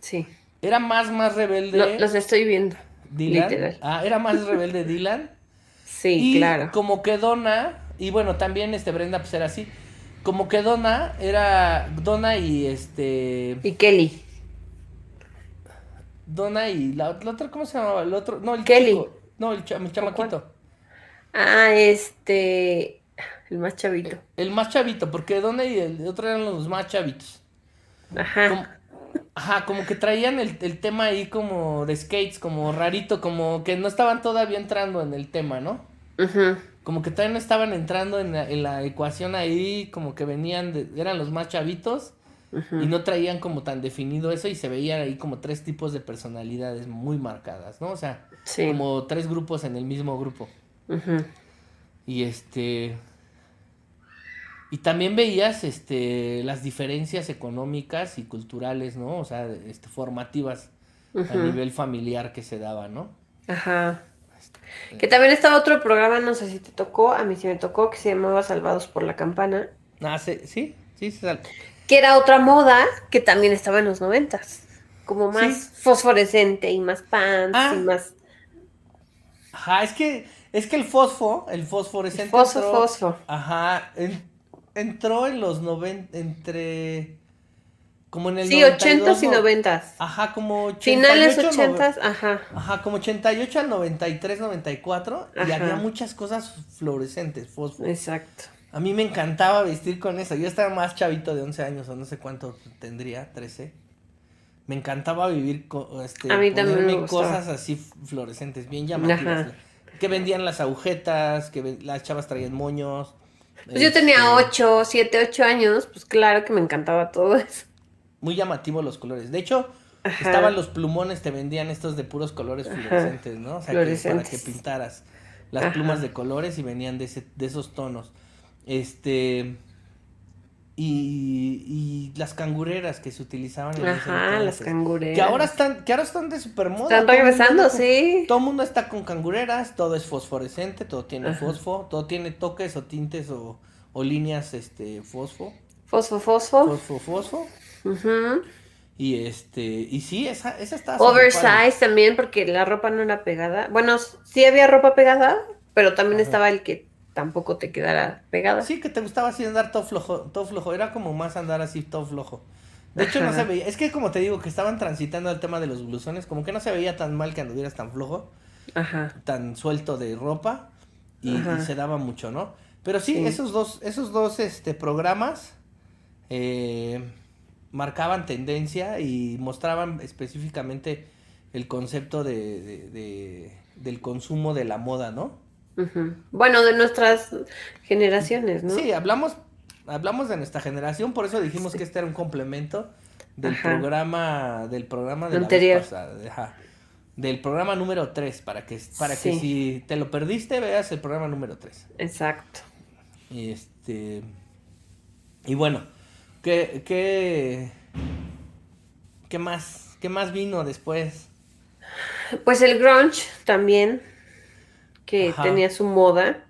Sí. Era más, más rebelde Lo- los estoy viendo. Dylan. literal. Ah, era más rebelde [laughs] Dylan. Sí, y claro. como que Donna, y bueno, también este Brenda pues era así. Como que Donna era Donna y este Y Kelly. Donna y la, la otra ¿cómo se llamaba? El otro, no, el Kelly. chico. No, el, cha- el chamaquito. Ah, este. El más chavito. El más chavito, porque Donna y el otro eran los más chavitos. Ajá. Como- ajá, como que traían el, el tema ahí como de skates, como rarito, como que no estaban todavía entrando en el tema, ¿no? Ujú. Como que todavía no estaban entrando en la, en la ecuación ahí, como que venían, de, eran los más chavitos y no traían como tan definido eso y se veían ahí como tres tipos de personalidades muy marcadas, ¿no? O sea, Sí. como tres grupos en el mismo grupo. Y este. Y también veías este las diferencias económicas y culturales, ¿no? O sea, este, formativas a nivel familiar que se daban, ¿no? Ajá. Que también estaba otro programa, no sé si te tocó, a mí sí me tocó, que se llamaba Salvados por la Campana, Ah, sí, sí, sí, se sal- que era otra moda que también estaba en los noventas, como más Sí. fosforescente y más pants Ah. y más Ajá, es que, es que el fosfo, el fosforescente. fosfo, entró- fosfo. Ajá, en- entró en los 90, entre. Como en el Sí, 92, ochentas y no- noventas. Ajá, como Finales 88, nove- ochentas, ajá. Ajá, como 88 al 93, 94. Y Ajá. había muchas cosas fluorescentes, fósforo. Exacto. A mí me encantaba vestir con eso. Yo estaba más chavito de 11 años o no sé cuánto tendría, 13. Me encantaba vivir con este, A mí también me cosas así fluorescentes, bien llamativas. Ajá. Que vendían las agujetas, que ven- las chavas traían moños. Pues yo tenía este, 8, 7, 8 años, pues claro que me encantaba todo eso. Muy llamativos los colores. De hecho, Ajá. estaban los plumones, te vendían estos de puros colores Ajá. fluorescentes, ¿no? O sea, que para que pintaras las Ajá. plumas de colores y venían de, ese, de esos tonos. Este. Y, y las cangureras que se utilizaban en Ajá, las cangureras. Que ahora están, que ahora están de super moda. Están todo regresando, con- sí. Todo el mundo está con cangureras, todo es fosforescente, todo tiene Ajá. fosfo, todo tiene toques o tintes o, o líneas este fosfo, Fosfo, fosfo. fosfo, fosfo. Ujú. Y este, y sí, esa, esa está. Oversize también, porque la ropa no era pegada. Bueno, sí había ropa pegada, pero también estaba el que tampoco te quedara pegada. Sí, que te gustaba así andar todo flojo, todo flojo. Era como más andar así todo flojo. De hecho, no se veía. Es que como te digo, que estaban transitando el tema de los blusones, como que no se veía tan mal que anduvieras tan flojo, Ajá. tan suelto de ropa, y, y se daba mucho, ¿no? Pero sí, sí, esos dos, esos dos este, programas eh, marcaban tendencia y mostraban específicamente el concepto de, de, de, del consumo de la moda, ¿no? Bueno, de nuestras generaciones, ¿no? Sí, hablamos, hablamos de nuestra generación, por eso dijimos que este era un complemento del programa, del programa de Anterior. la vez pasada, del programa número 3, para que, para que si te lo perdiste, veas el programa número 3. Exacto. Este. Y bueno, ¿qué, qué, qué más? ¿Qué más vino después? Pues el grunge también que Ajá. tenía su moda,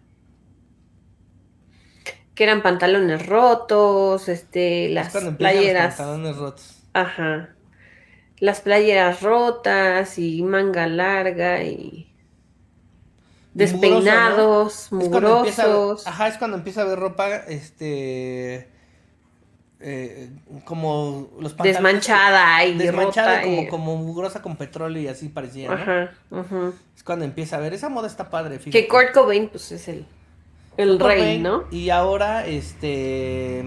que eran pantalones rotos, este, las playeras. pantalones rotos. Ajá. Las playeras rotas y manga larga y despeinados, mugrosos. ajá, es cuando empieza a ver ropa, este, eh, como los pantalones. Desmanchada y desmanchada rota como, y... como mugrosa con petróleo y así parecía, ¿no? Ajá, ajá. Es cuando empieza a ver, esa moda está padre, fíjate. Que Kurt Cobain, pues, es el, el rey, Cobain, ¿no? Y ahora, este,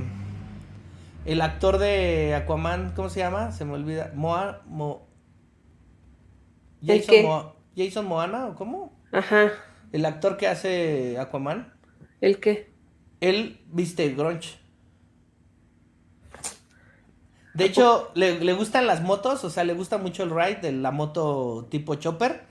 el actor de Aquaman, ¿cómo se llama? Se me olvida, Moa, Mo... Jason, Mo... Jason Moana, ¿o cómo? Ajá. El actor que hace Aquaman. ¿El qué? Él viste grunge. De hecho, le, le, gustan las motos, o sea, le gusta mucho el ride de la moto tipo chopper,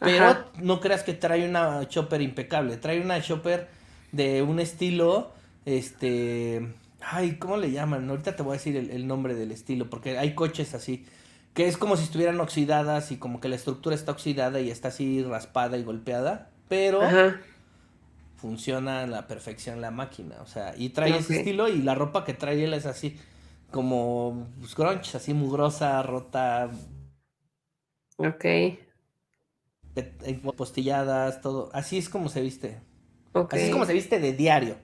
pero Ajá. no creas que trae una chopper impecable, trae una chopper de un estilo, este, ay, ¿cómo le llaman? Ahorita te voy a decir el, el, nombre del estilo, porque hay coches así, que es como si estuvieran oxidadas y como que la estructura está oxidada y está así raspada y golpeada, pero Ajá. funciona a la perfección la máquina, o sea, y trae okay. ese estilo y la ropa que trae él es así como pues, grunge, así mugrosa, rota. Ok. Postilladas, todo. Así es como se viste. Okay. Así es como se viste de diario.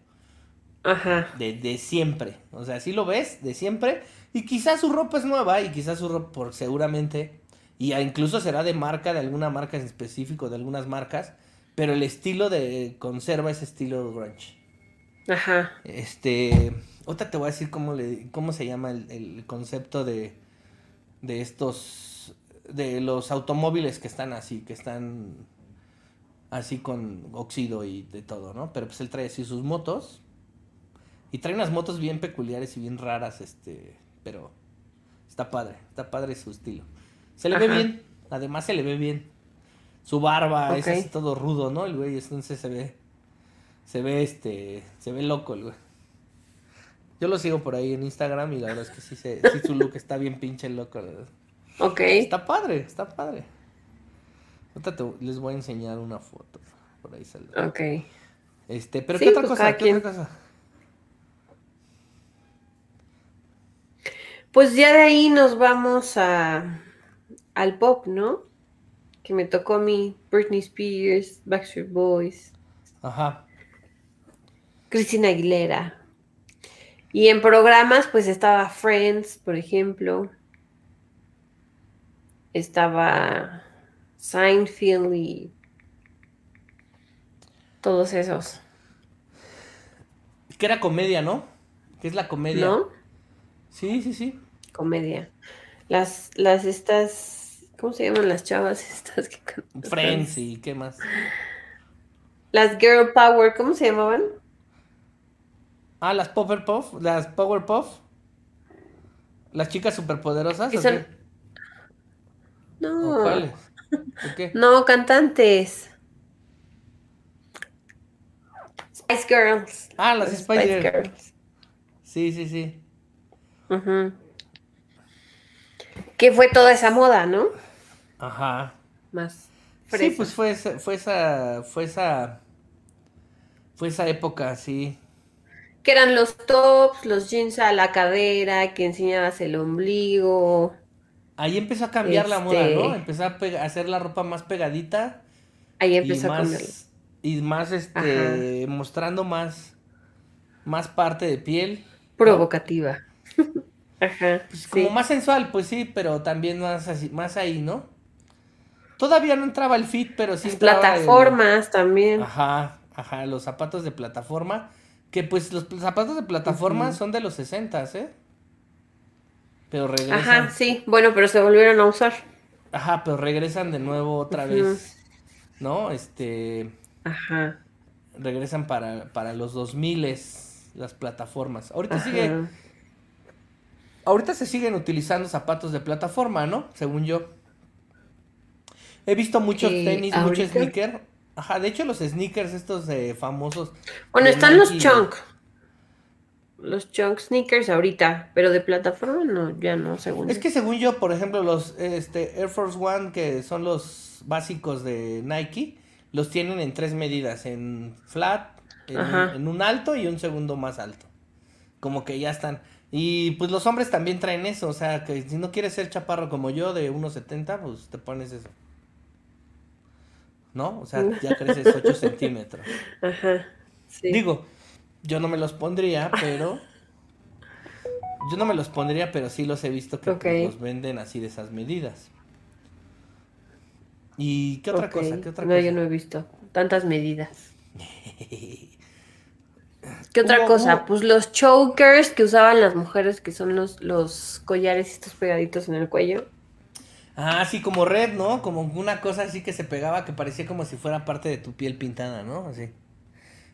Ajá. De, de siempre. O sea, así lo ves, de siempre. Y quizás su ropa es nueva y quizás su ropa, por seguramente, y incluso será de marca, de alguna marca en específico, de algunas marcas, pero el estilo de conserva ese estilo grunge. Ajá. Este, otra te voy a decir cómo, le, cómo se llama el, el concepto de, de estos, de los automóviles que están así, que están así con óxido y de todo, ¿no? Pero pues él trae así sus motos y trae unas motos bien peculiares y bien raras, este, pero está padre, está padre su estilo. Se le Ajá. ve bien, además se le ve bien. Su barba okay. es así todo rudo, ¿no? El güey, entonces se ve se ve este, se ve loco el güey. Yo lo sigo por ahí en Instagram y la verdad es que sí, se, sí su look está bien pinche loco. ¿verdad? Ok. Está padre, está padre. Ahorita te, les voy a enseñar una foto. Por ahí sale. Ok. Este, pero sí, ¿qué otra pues cosa? ¿Qué quien... otra cosa? Pues ya de ahí nos vamos a al pop, ¿no? Que me tocó a mí, Britney Spears, Backstreet Boys. Ajá. Cristina Aguilera. Y en programas, pues estaba Friends, por ejemplo. Estaba Seinfeld y todos esos. Que era comedia, ¿no? Que es la comedia. ¿No? Sí, sí, sí. Comedia. Las, las estas, ¿cómo se llaman las chavas estas que Friends y qué más. Las Girl Power, ¿cómo se llamaban? Ah, las Powerpuff, las Powerpuff. Las chicas superpoderosas. Son... No. ¿Cuáles? qué? No, cantantes. Spice Girls. Ah, las, las Spice, Spice Girls. Girls. Sí, sí, sí. Uh -huh. Que fue toda esa moda, ¿no? Ajá. Más. Fresa. Sí, pues fue esa, fue esa, fue esa, fue esa época, sí. Que eran los tops, los jeans a la cadera, que enseñabas el ombligo. Ahí empezó a cambiar la moda, ¿no? Este Empezó a, hacer la ropa más pegadita Ahí y empezó a cambiar. y más, este, mostrando más, más parte de piel. Provocativa. [laughs] Ajá. Pues sí. como más sensual, pues sí, pero también más así, más ahí, ¿no? Todavía no entraba el fit, pero sí Las el- plataformas también. Ajá, ajá, los zapatos de plataforma. Que pues los zapatos de plataforma son de los 60, ¿eh? Pero regresan. Ajá, sí. Bueno, pero se volvieron a usar. Ajá, pero regresan de nuevo otra vez. ¿No? Este. Ajá. Regresan para, para los 2000 las plataformas. Ahorita Ajá. sigue. Ahorita se siguen utilizando zapatos de plataforma, ¿no? Según yo. He visto muchos Eh, tenis, muchos sneakers. Ajá, de hecho los sneakers estos eh, famosos. Bueno, están los chunk. Los chunk sneakers ahorita, pero de plataforma no, ya no, según Es yo. que según yo, por ejemplo, los este, Air Force One, que son los básicos de Nike, los tienen en tres medidas, en flat, en un alto y un segundo más alto. Como que ya están. Y pues los hombres también traen eso, o sea, que si no quieres ser chaparro como yo de 1,70, pues te pones eso. ¿No? O sea, [laughs] ya creces 8 centímetros. Ajá. Sí. Digo, yo no me los pondría, pero... Yo no me los pondría, pero sí los he visto que pues, los venden así de esas medidas. ¿Y qué otra cosa? ¿Qué otra no, cosa? yo no he visto tantas medidas. [laughs] ¿Qué otra Hubo- cosa? hubo- Pues los chokers que usaban las mujeres, que son los, los collares estos pegaditos en el cuello. Ah, sí, como red, ¿no? Como una cosa así que se pegaba que parecía como si fuera parte de tu piel pintada, ¿no? Así.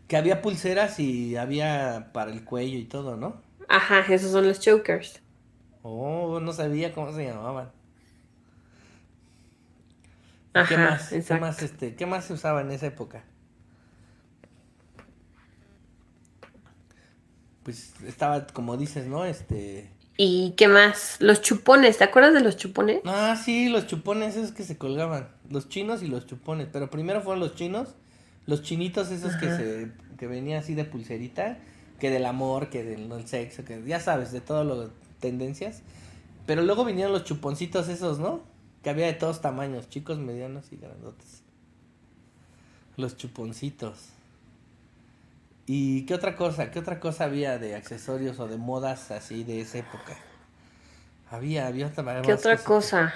Que había pulseras y había para el cuello y todo, ¿no? Ajá, esos son los chokers. Oh, no sabía cómo se llamaban. Ajá, ¿Qué más? ¿Qué más, este, ¿Qué más se usaba en esa época? Pues estaba, como dices, ¿no? Este. ¿Y qué más? Los chupones, ¿te acuerdas de los chupones? Ah, sí, los chupones esos que se colgaban. Los chinos y los chupones. Pero primero fueron los chinos. Los chinitos esos que se. que venían así de pulserita. Que del amor, que del, del sexo, que ya sabes, de todas las tendencias. Pero luego vinieron los chuponcitos esos, ¿no? Que había de todos tamaños, chicos, medianos y grandotes. Los chuponcitos. ¿Y qué otra cosa? ¿Qué otra cosa había de accesorios o de modas así de esa época? Había, había otra ¿Qué otra cosa?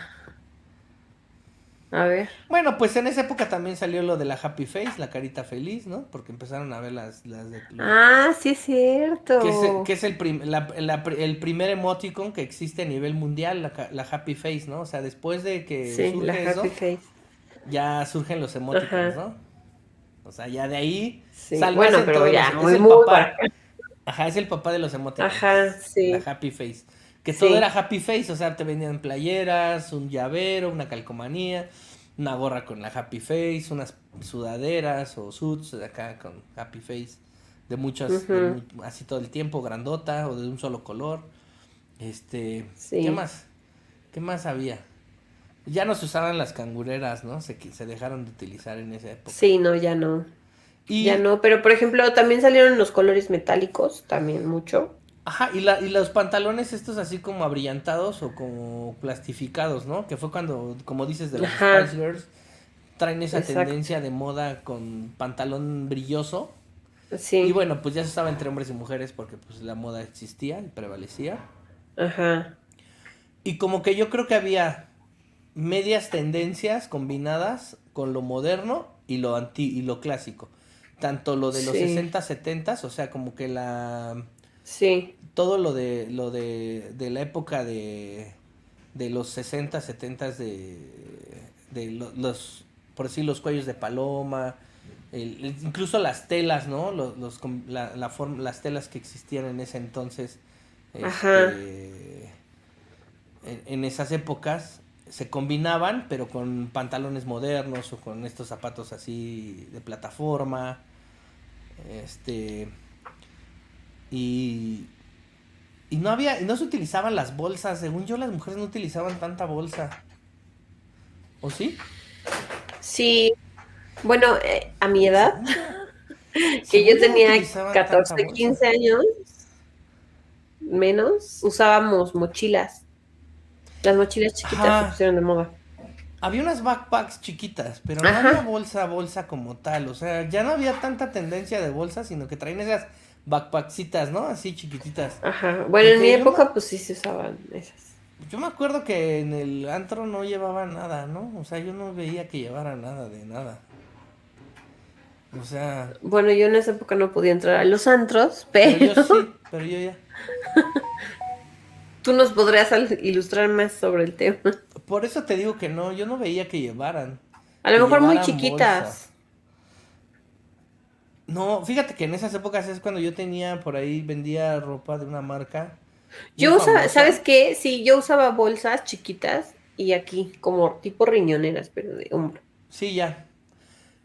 A ver. Bueno, pues en esa época también salió lo de la happy face, la carita feliz, ¿no? Porque empezaron a ver las, las de... los- Ah, sí es cierto. que es, el- que es el, prim- la- la pr- el primer emoticon que existe a nivel mundial, la, la happy face, ¿no? O sea, después de que Sí, surge la eso, happy face. ya surgen los emoticons, Ajá. ¿no? O sea, ya de ahí... Sí. Bueno, en pero todos ya, los- muy, es el papá. para. Ajá, es el papá de los emoticons. Ajá, sí. La happy face. Que Sí. todo era happy face, o sea, te vendían playeras, un llavero, una calcomanía, una gorra con la happy face, unas sudaderas o suits de acá con happy face, de muchas, así todo el tiempo, grandota o de un solo color. Este, Sí. ¿qué más? ¿Qué más había? Ya no se usaban las cangureras, ¿no? Se, se dejaron de utilizar en esa época. Sí, no, ya no. Y, Ya no, pero por ejemplo, también salieron los colores metálicos, también mucho. Ajá, y, la, y los pantalones estos así como abrillantados o como plastificados, ¿no? Que fue cuando, como dices, de Ajá. Spice Girls, traen esa Exacto. tendencia de moda con pantalón brilloso. Sí. Y bueno, pues ya se usaba entre hombres y mujeres porque pues la moda existía y prevalecía. Ajá. Y como que yo creo que había medias tendencias combinadas con lo moderno y lo anti y lo clásico. Tanto lo de los Sí. 60, 70, o sea, como que la Sí. todo lo de lo de, de la época de, de los 60, 70 de, de lo- los por decir los cuellos de paloma, el- incluso las telas, ¿no? Los, los la, la forma, las telas que existían en ese entonces, Ajá. este, en, en esas épocas se combinaban, pero con pantalones modernos o con estos zapatos así de plataforma, este y y no había y no se utilizaban las bolsas, según yo las mujeres no utilizaban tanta bolsa. ¿O sí? Sí. Bueno, eh, a mi edad, [laughs] que yo tenía utilizaban tanta 14, bolsa. 15 años, menos, usábamos mochilas. Las mochilas chiquitas Ajá. se pusieron de moda. Había unas backpacks chiquitas, pero no había bolsa, bolsa como tal. O sea, ya no había tanta tendencia de bolsa, sino que traían esas backpacksitas, ¿no? Así chiquititas. Ajá. Bueno, en mi época, me- pues sí se usaban esas. Yo me acuerdo que en el antro no llevaba nada, ¿no? O sea, yo no veía que llevara nada de nada. O sea, Bueno, yo en esa época no podía entrar a los antros, pero pero, yo sí, pero yo ya. [laughs] tú nos podrías ilustrar más sobre el tema. Por eso te digo que no, yo no veía que llevaran. A lo mejor muy chiquitas. bolsa. No, fíjate que en esas épocas es cuando yo tenía por ahí, vendía ropa de una marca. Yo usaba, famosa. ¿sabes qué? Sí, yo usaba bolsas chiquitas y aquí, como tipo riñoneras, pero de hombro. Sí, ya.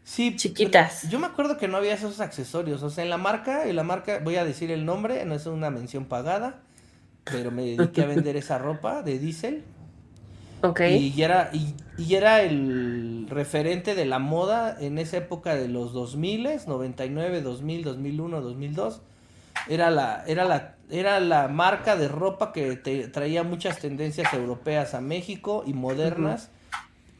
Sí, Chiquitas. Yo me acuerdo que no había esos accesorios. O sea, en la marca, en la marca, voy a decir el nombre, no es una mención pagada, pero me [laughs] dediqué a vender esa ropa de diésel. Ok. Y era, y, y era el referente de la moda en esa época de los 2000, 99, 2000, 2001, 2002. Era la, era la, era la marca de ropa que te traía muchas tendencias europeas a México y modernas.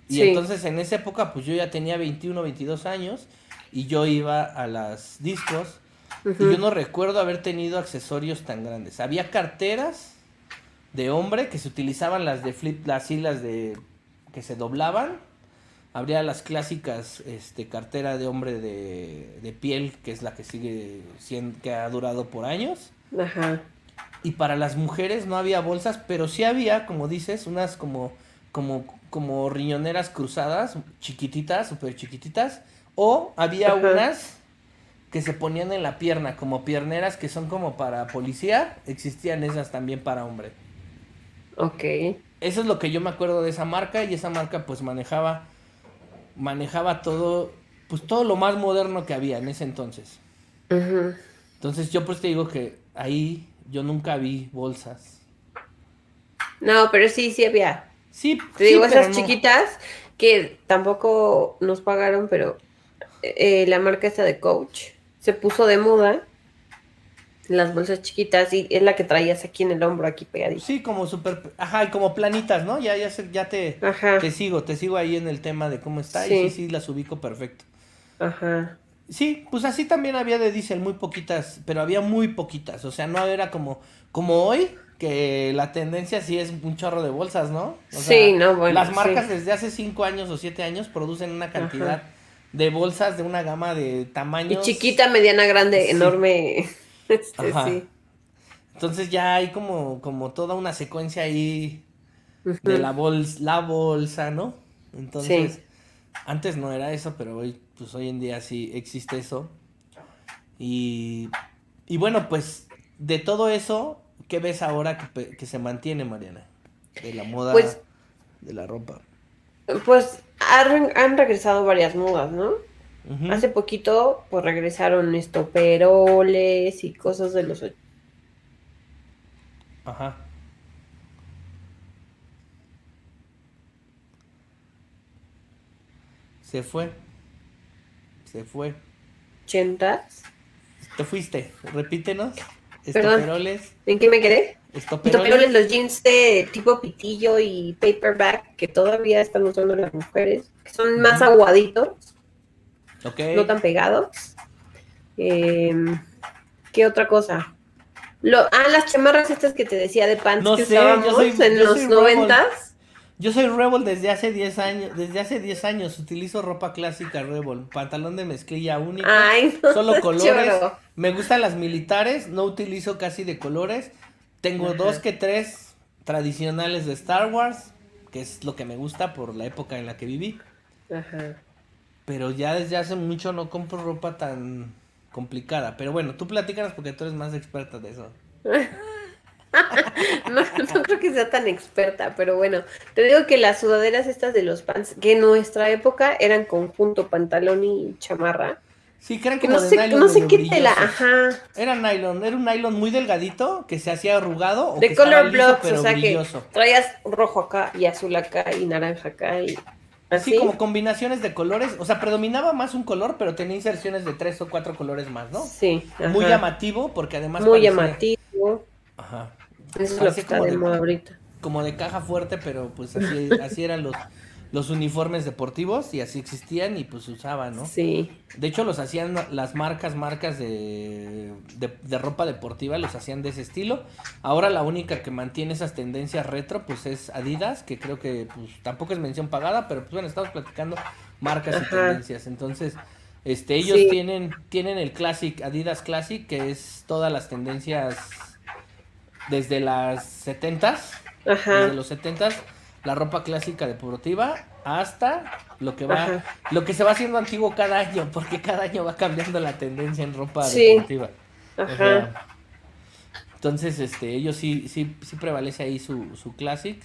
Y Sí. entonces en esa época pues yo ya tenía 21, 22 años y yo iba a las discos y yo no recuerdo haber tenido accesorios tan grandes. Había carteras de hombre que se utilizaban las de flip, las hilas de que se doblaban. Habría las clásicas este, cartera de hombre de, de piel, que es la que sigue siendo, que ha durado por años. Ajá. Y para las mujeres no había bolsas, pero sí había, como dices, unas como, como, como riñoneras cruzadas, chiquititas, súper chiquititas. O había Ajá. unas que se ponían en la pierna, como pierneras que son como para policía. Existían esas también para hombre. Ok. Eso es lo que yo me acuerdo de esa marca y esa marca pues manejaba manejaba todo pues todo lo más moderno que había en ese entonces. Entonces yo pues te digo que ahí yo nunca vi bolsas. No, pero sí, sí había. Sí, Te sí, digo, esas no. chiquitas que tampoco nos pagaron, pero eh, la marca esta de Coach se puso de moda. Las bolsas chiquitas y es la que traías aquí en el hombro, aquí pegadito. Sí, como super, ajá, y como planitas, ¿no? Ya ya sé- ya te Ajá, te sigo, te sigo ahí en el tema de cómo está y Sí. sí sí las ubico perfecto. ajá. Sí, pues así también había de diésel, muy poquitas, pero había muy poquitas, o sea, no era como, como hoy, que la tendencia sí es un chorro de bolsas, ¿no? O Sí, no, bueno, Las marcas sí. desde hace cinco años o siete años producen una cantidad de bolsas de una gama de Y tamaños. chiquita, mediana, grande, Sí. enorme. [laughs] Este, sí. Entonces ya hay como, como toda una secuencia ahí de la bolsa, la bolsa, ¿no? Entonces, Sí. antes no era eso, pero hoy, pues hoy en día sí existe eso. Y, y bueno, pues de todo eso, ¿qué ves ahora que, que se mantiene, Mariana? De la moda, Pues- de la ropa. Pues han, han regresado varias modas, ¿no? Hace poquito, pues regresaron estoperoles y cosas de los Ajá. Se fue. Se fue. ochentas. Te fuiste. Repítenos. Perdón. ¿En qué me quedé? Estoperoles, los jeans de tipo pitillo y paperback que todavía están usando las mujeres, que son más aguaditos, no tan pegados. Em, ¿Qué otra cosa? Lo, ah, las chamarras estas que te decía de pants No que sé, yo usábamos soy- en yo los noventas. Yo soy Rebel desde hace 10 años. Desde hace 10 años utilizo ropa clásica Rebel. Pantalón de mezclilla único. Ay, [laughs] no, Solo colores. choro. Me gustan las militares. No utilizo casi de colores. Tengo dos que tres tradicionales de Star Wars. Que es lo que me gusta por la época en la que viví. Ajá. Pero ya desde hace mucho no compro ropa tan complicada. Pero bueno, tú platícanos porque tú eres más experta de eso. [laughs] No, no creo que sea tan experta, pero bueno, te digo que las sudaderas estas de los pants, que en nuestra época eran conjunto, pantalón y chamarra, Sí, eran que no sé, nylon no sé qué tela, ajá, Era nylon, era un nylon muy delgadito que se hacía arrugado o de que color blocks, o sea brilloso. que traías rojo acá y azul acá y naranja acá y así. Sí, como combinaciones de colores, o sea, predominaba más un color, pero tenía inserciones de tres o cuatro colores más, ¿no? Sí, ajá. Muy llamativo porque además Muy parecía- llamativo. Ajá. Eso es lo que está de- moda ahorita. como de caja fuerte, pero pues así, así eran los, los uniformes deportivos y así existían y pues se usaban, ¿no? Sí. De hecho, los hacían las marcas, marcas de, de, de ropa deportiva, los hacían de ese estilo. Ahora la única que mantiene esas tendencias retro, pues es Adidas, que creo que pues tampoco es mención pagada, pero pues bueno, estamos platicando marcas y tendencias. Entonces, este, ellos Sí. tienen, tienen el Classic, Adidas Classic, que es todas las tendencias desde las 70s, Ajá. desde los 70s, la ropa clásica deportiva hasta lo que va, Ajá. lo que se va haciendo antiguo cada año, porque cada año va cambiando la tendencia en ropa Sí. deportiva. O Ajá. sea, entonces, este, ellos sí, sí, sí prevalece ahí su, su classic.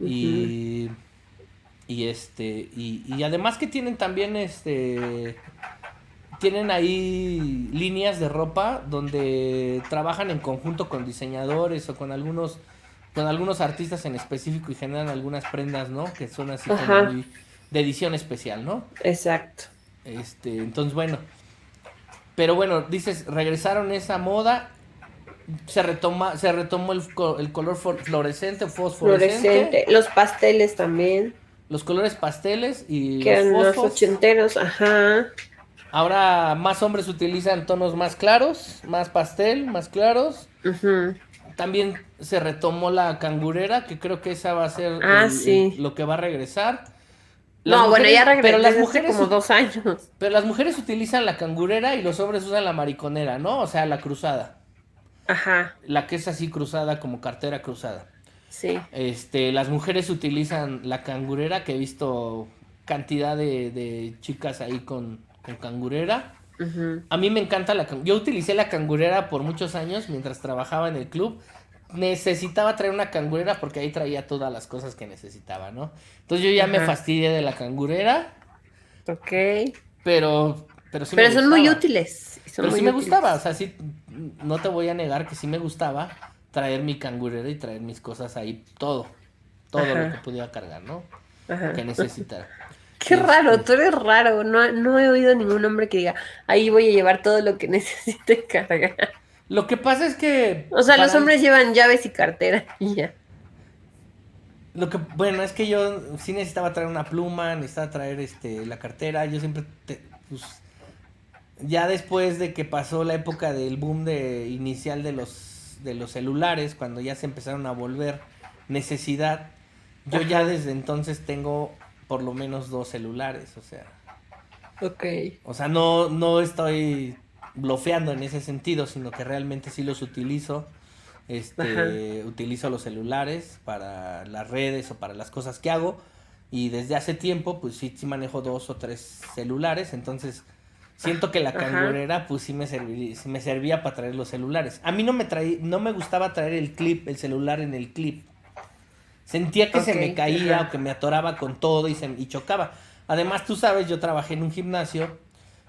Y, y este, y, y además que tienen también este tienen ahí líneas de ropa donde trabajan en conjunto con diseñadores o con algunos con algunos artistas en específico y generan algunas prendas, ¿no? Que son así como muy de edición especial, ¿no? Exacto. Este, entonces bueno. Pero bueno, dices, regresaron esa moda. Se retoma, se retomó el, el color fluorescente, fosforescente, Fluorescente. Los pasteles también. los colores pasteles y Que eran los los fosfos. ochenteros. Ajá. Ahora más hombres utilizan tonos más claros, más pastel, más claros. Ujú. También se retomó la cangurera, que creo que esa va a ser Ah, el- sí. el- lo que va a regresar. Las No, bueno, ya regresó pero las mujeres como dos años. Pero las mujeres utilizan la cangurera y los hombres usan la mariconera, ¿no? O sea, la cruzada. Ajá. La que es así cruzada como cartera cruzada. Sí. Este, las mujeres utilizan la cangurera, que he visto cantidad de, de chicas ahí con, con cangurera. A mí me encanta la Yo utilicé la cangurera por muchos años mientras trabajaba en el club. Necesitaba traer una cangurera porque ahí traía todas las cosas que necesitaba, ¿no? Entonces yo ya me fastidié de la cangurera, Ok. pero pero sí me Pero son muy útiles. son Pero muy sí me gustaba, o sea, sí, no te voy a negar que sí me gustaba traer mi cangurera y traer mis cosas ahí, todo, todo lo que pudiera cargar, ¿no? Ajá. Que necesitara. Qué raro, tú eres raro. No, no he oído ningún hombre que diga, ahí voy a llevar todo lo que [laughs] necesite cargar. Lo que pasa es que... O sea, los hombres llevan llaves y cartera [laughs] y ya. Lo que, bueno, es que yo sí necesitaba traer una pluma, necesitaba traer este la cartera, yo siempre, te- pues, ya después de que pasó la época del boom de inicial de los, de los celulares, cuando ya se empezaron a volver necesidad, yo ya desde entonces tengo por lo menos dos celulares, o sea, Ok. o sea, no, no estoy blofeando en ese sentido, sino que realmente sí los utilizo. Este, utilizo los celulares para las redes o para las cosas que hago. Y desde hace tiempo, pues sí, sí manejo dos o tres celulares. Entonces, siento que la Ajá. cangurera, pues sí me, serví- sí me servía para traer los celulares. A mí no me traí, no me gustaba traer el clip, el celular en el clip. Sentía que se me caía o que me atoraba con todo y, se, y chocaba. Además, tú sabes, yo trabajé en un gimnasio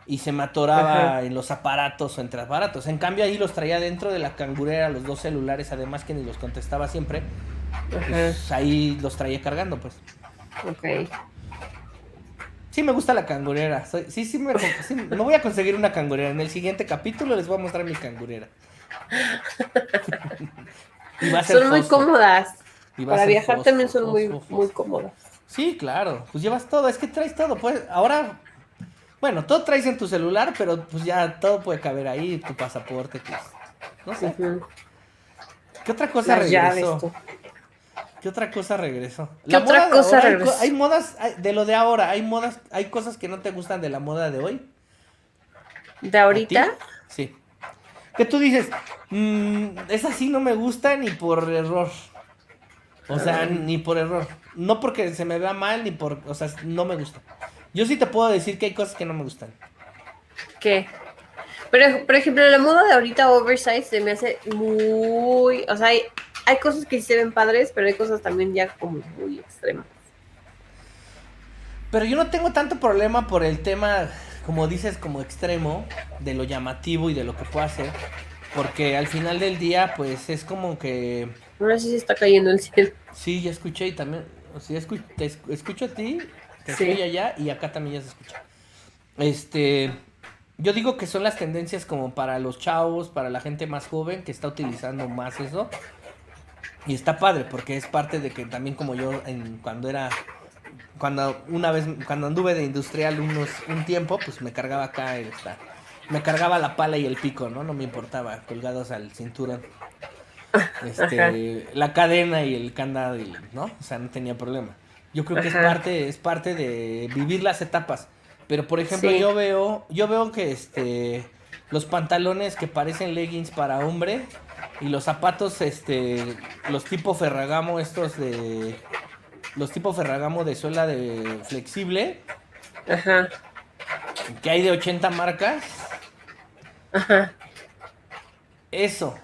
y se me atoraba Ajá. en los aparatos o entre aparatos. En cambio, ahí los traía dentro de la cangurera, los dos celulares, además que ni los contestaba siempre. Pues ahí los traía cargando, pues. Ok. Sí me gusta la cangurera. Soy- sí, sí me, sí, me voy a conseguir una cangurera. En el siguiente capítulo les voy a mostrar mi cangurera. [laughs] y va a ser Son muy cómodas. Y Para viajar fosfo, también son muy, fosfo, muy fosfo. cómodas. Sí, claro. Pues llevas todo. Es que traes todo. Pues ahora, bueno, todo traes en tu celular, pero pues ya todo puede caber ahí. Tu pasaporte, tus- no sé. ¿Qué otra cosa Las regresó? ¿Qué otra cosa regresó? ¿Qué otra moda cosa hay regresó? Hay, modas hay- de lo de ahora. Hay modas, hay cosas que no te gustan de la moda de hoy. ¿De ¿A ahorita? Sí. Que tú dices, "Mm, esa sí no me gusta ni por error. O sea, ni por error. No porque se me vea mal, ni por. O sea, no me gusta. Yo sí te puedo decir que hay cosas que no me gustan. ¿Qué? Pero, por ejemplo, la moda de ahorita oversize se me hace muy... O sea, hay, hay cosas que sí se ven padres, pero hay cosas también ya como muy extremas. Pero yo no tengo tanto problema por el tema, como dices, como extremo, de lo llamativo y de lo que puedo hacer. Porque al final del día, pues es como que. Ahora sí se está cayendo el cielo. Sí, ya escuché y también. O sea, escu- te esc- escucho a ti, te Sí. escucho allá y acá también ya se escucha. Este. Yo digo que son las tendencias como para los chavos, para la gente más joven que está utilizando más eso. Y está padre porque es parte de que también como yo en, cuando era cuando una vez cuando anduve de industrial unos un tiempo, pues me cargaba acá esta, me cargaba la pala y el pico, ¿no? No me importaba, colgados al cinturón. Este, la cadena y el candado, ¿no? O sea, no tenía problema. Yo creo que es parte es parte de vivir las etapas. Pero por ejemplo, yo veo yo veo que este los pantalones que parecen leggings para hombre y los zapatos, este, los tipo Ferragamo, estos de. Los tipo Ferragamo de suela de flexible. Ajá. Que hay de 80 marcas. Ajá. Eso.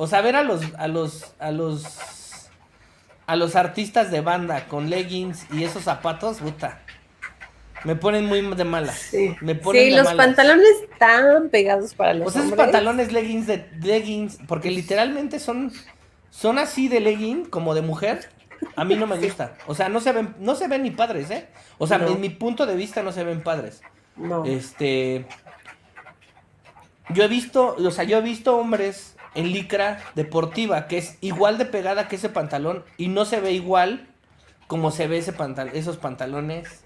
O sea, ver a los, a los, a los, a los artistas de banda con leggings y esos zapatos, puta. Me ponen muy de malas. Sí, me ponen los pantalones están pegados para los pues esos pantalones leggings de leggings, porque literalmente son son así de legging como de mujer. A mí no me gusta. O sea, no se ven no se ven ni padres, ¿eh? O sea, en mi punto de vista no se ven padres. No. Este Yo he visto, o sea, yo he visto hombres en licra deportiva que es igual de pegada que ese pantalón y no se ve igual como se ve ese pantal esos pantalones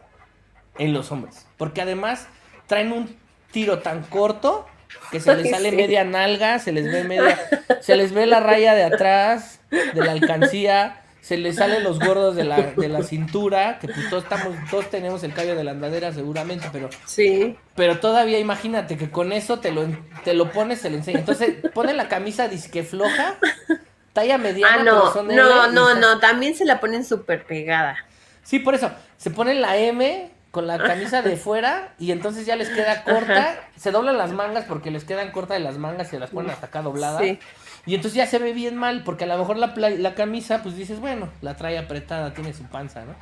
en los hombres. Porque además traen un tiro tan corto que se les sale media nalga, se les ve media, se les ve la raya de atrás, de la alcancía, se les salen los gordos de la, de la cintura, que pues todos estamos, todos tenemos el callo de la andadera seguramente, pero sí. Pero todavía imagínate que con eso te lo, te lo pones, se le enseña. Entonces, pone la camisa disque floja, talla mediana, ah, no, no, no, no, también se la ponen súper pegada. Sí, por eso, se pone la M con la camisa de fuera y entonces ya les queda corta, se doblan las mangas porque les quedan cortas de las mangas y se las ponen hasta acá dobladas. Y entonces ya se ve bien mal porque a lo mejor la, la camisa pues dices, bueno, la trae apretada, tiene su panza, ¿no?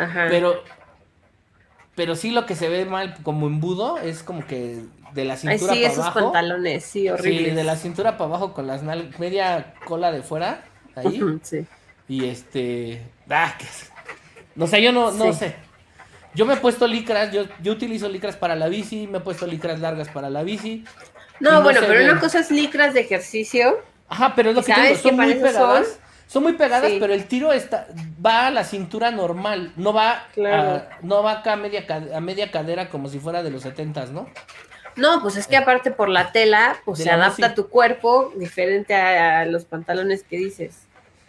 Ajá. Pero pero sí lo que se ve mal como embudo es como que de la cintura Ay, sí, esos pantalones, sí, horribles. Sí, de la cintura para abajo con las media cola de fuera ahí. sí. Y este, ah, que, no sé, yo no no sé. Yo me he puesto licras, yo, yo utilizo licras para la bici, me he puesto licras largas para la bici. No, bueno, pero una cosa es licras de ejercicio. Ajá, pero es lo que digo, son muy pegadas. Son? muy pegadas, pero el tiro está va a la cintura normal, no va no va acá a media a media cadera como si fuera de los setentas, ¿no? No, pues es que aparte por la tela, pues se adapta a tu cuerpo diferente a, los pantalones que dices.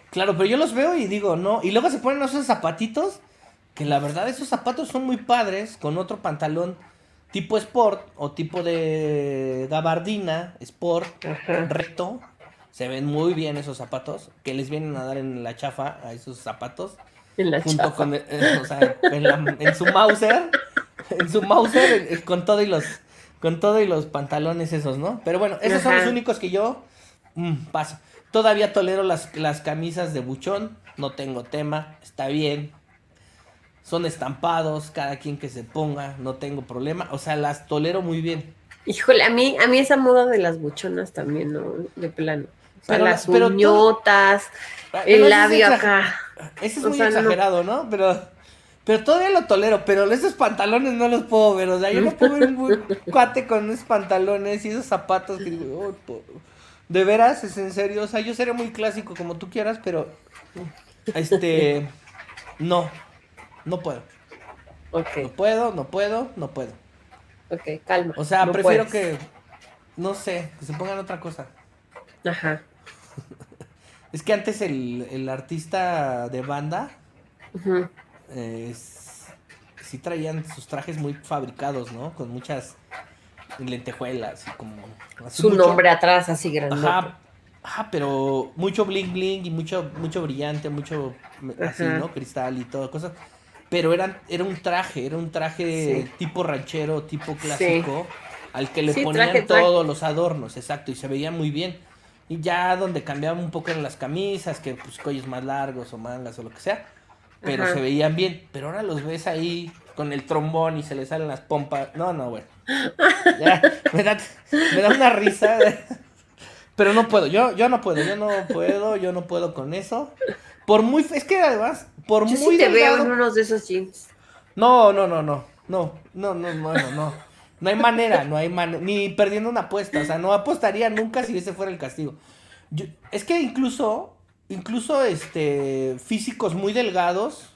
Claro, pero yo los veo y digo, no, y luego se ponen esos zapatitos que la verdad esos zapatos son muy padres con otro pantalón tipo sport o tipo de gabardina, sport, recto. Se ven muy bien esos zapatos que les vienen a dar en la chafa a esos zapatos. En la junto con eh, o sea, en, su Mauser, en su Mauser eh, con todo y los con todo y los pantalones esos, ¿no? Pero bueno, esos son los únicos que yo mm, paso. Todavía tolero las, las camisas de buchón, no tengo tema, está bien, son estampados, cada quien que se ponga, no tengo problema, o sea, las tolero muy bien. Híjole, a mí, a mí esa moda de las buchonas también, ¿no? De plano. O sea, las uñotas, ah, el labio acá. Ese es muy exagerado, ¿no? Pero, pero todavía lo tolero, pero esos pantalones no los puedo ver, o sea, yo no puedo ver un [laughs] cuate con esos pantalones y esos zapatos que digo, oh, de veras, es en serio, o sea, yo seré muy clásico como tú quieras, pero, este, no, no puedo. No puedo, no puedo, no puedo. Ok, calma. O sea, prefiero que, no sé, que se pongan otra cosa. Ajá. Es que antes el, artista de banda, sí traían sus trajes muy fabricados, ¿no? Con muchas lentejuelas y como... Su nombre atrás así grande. Ajá, ajá, pero mucho bling bling y mucho, mucho brillante, mucho así, ¿no? Cristal y todo, cosas pero era, era un traje, era un traje tipo ranchero, tipo clásico, al que le ponían todos los adornos, exacto, y se veía muy bien. Y ya donde cambiaban un poco eran las camisas, que pues cuellos más largos o mangas o lo que sea, pero se veían bien. Pero ahora los ves ahí con el trombón y se le salen las pompas. No, no, bueno. [laughs] me, da, me da una risa. [laughs] Pero no puedo, yo, yo no puedo, yo no puedo, yo no puedo con eso. Por muy. Es que además, por Yo muy. Sí te veo en unos de esos jeans. No, no, no, no. No, no, no, no, no. No hay manera, no hay manera. Ni perdiendo una apuesta. O sea, no apostaría nunca si ese fuera el castigo. es que incluso incluso este físicos muy delgados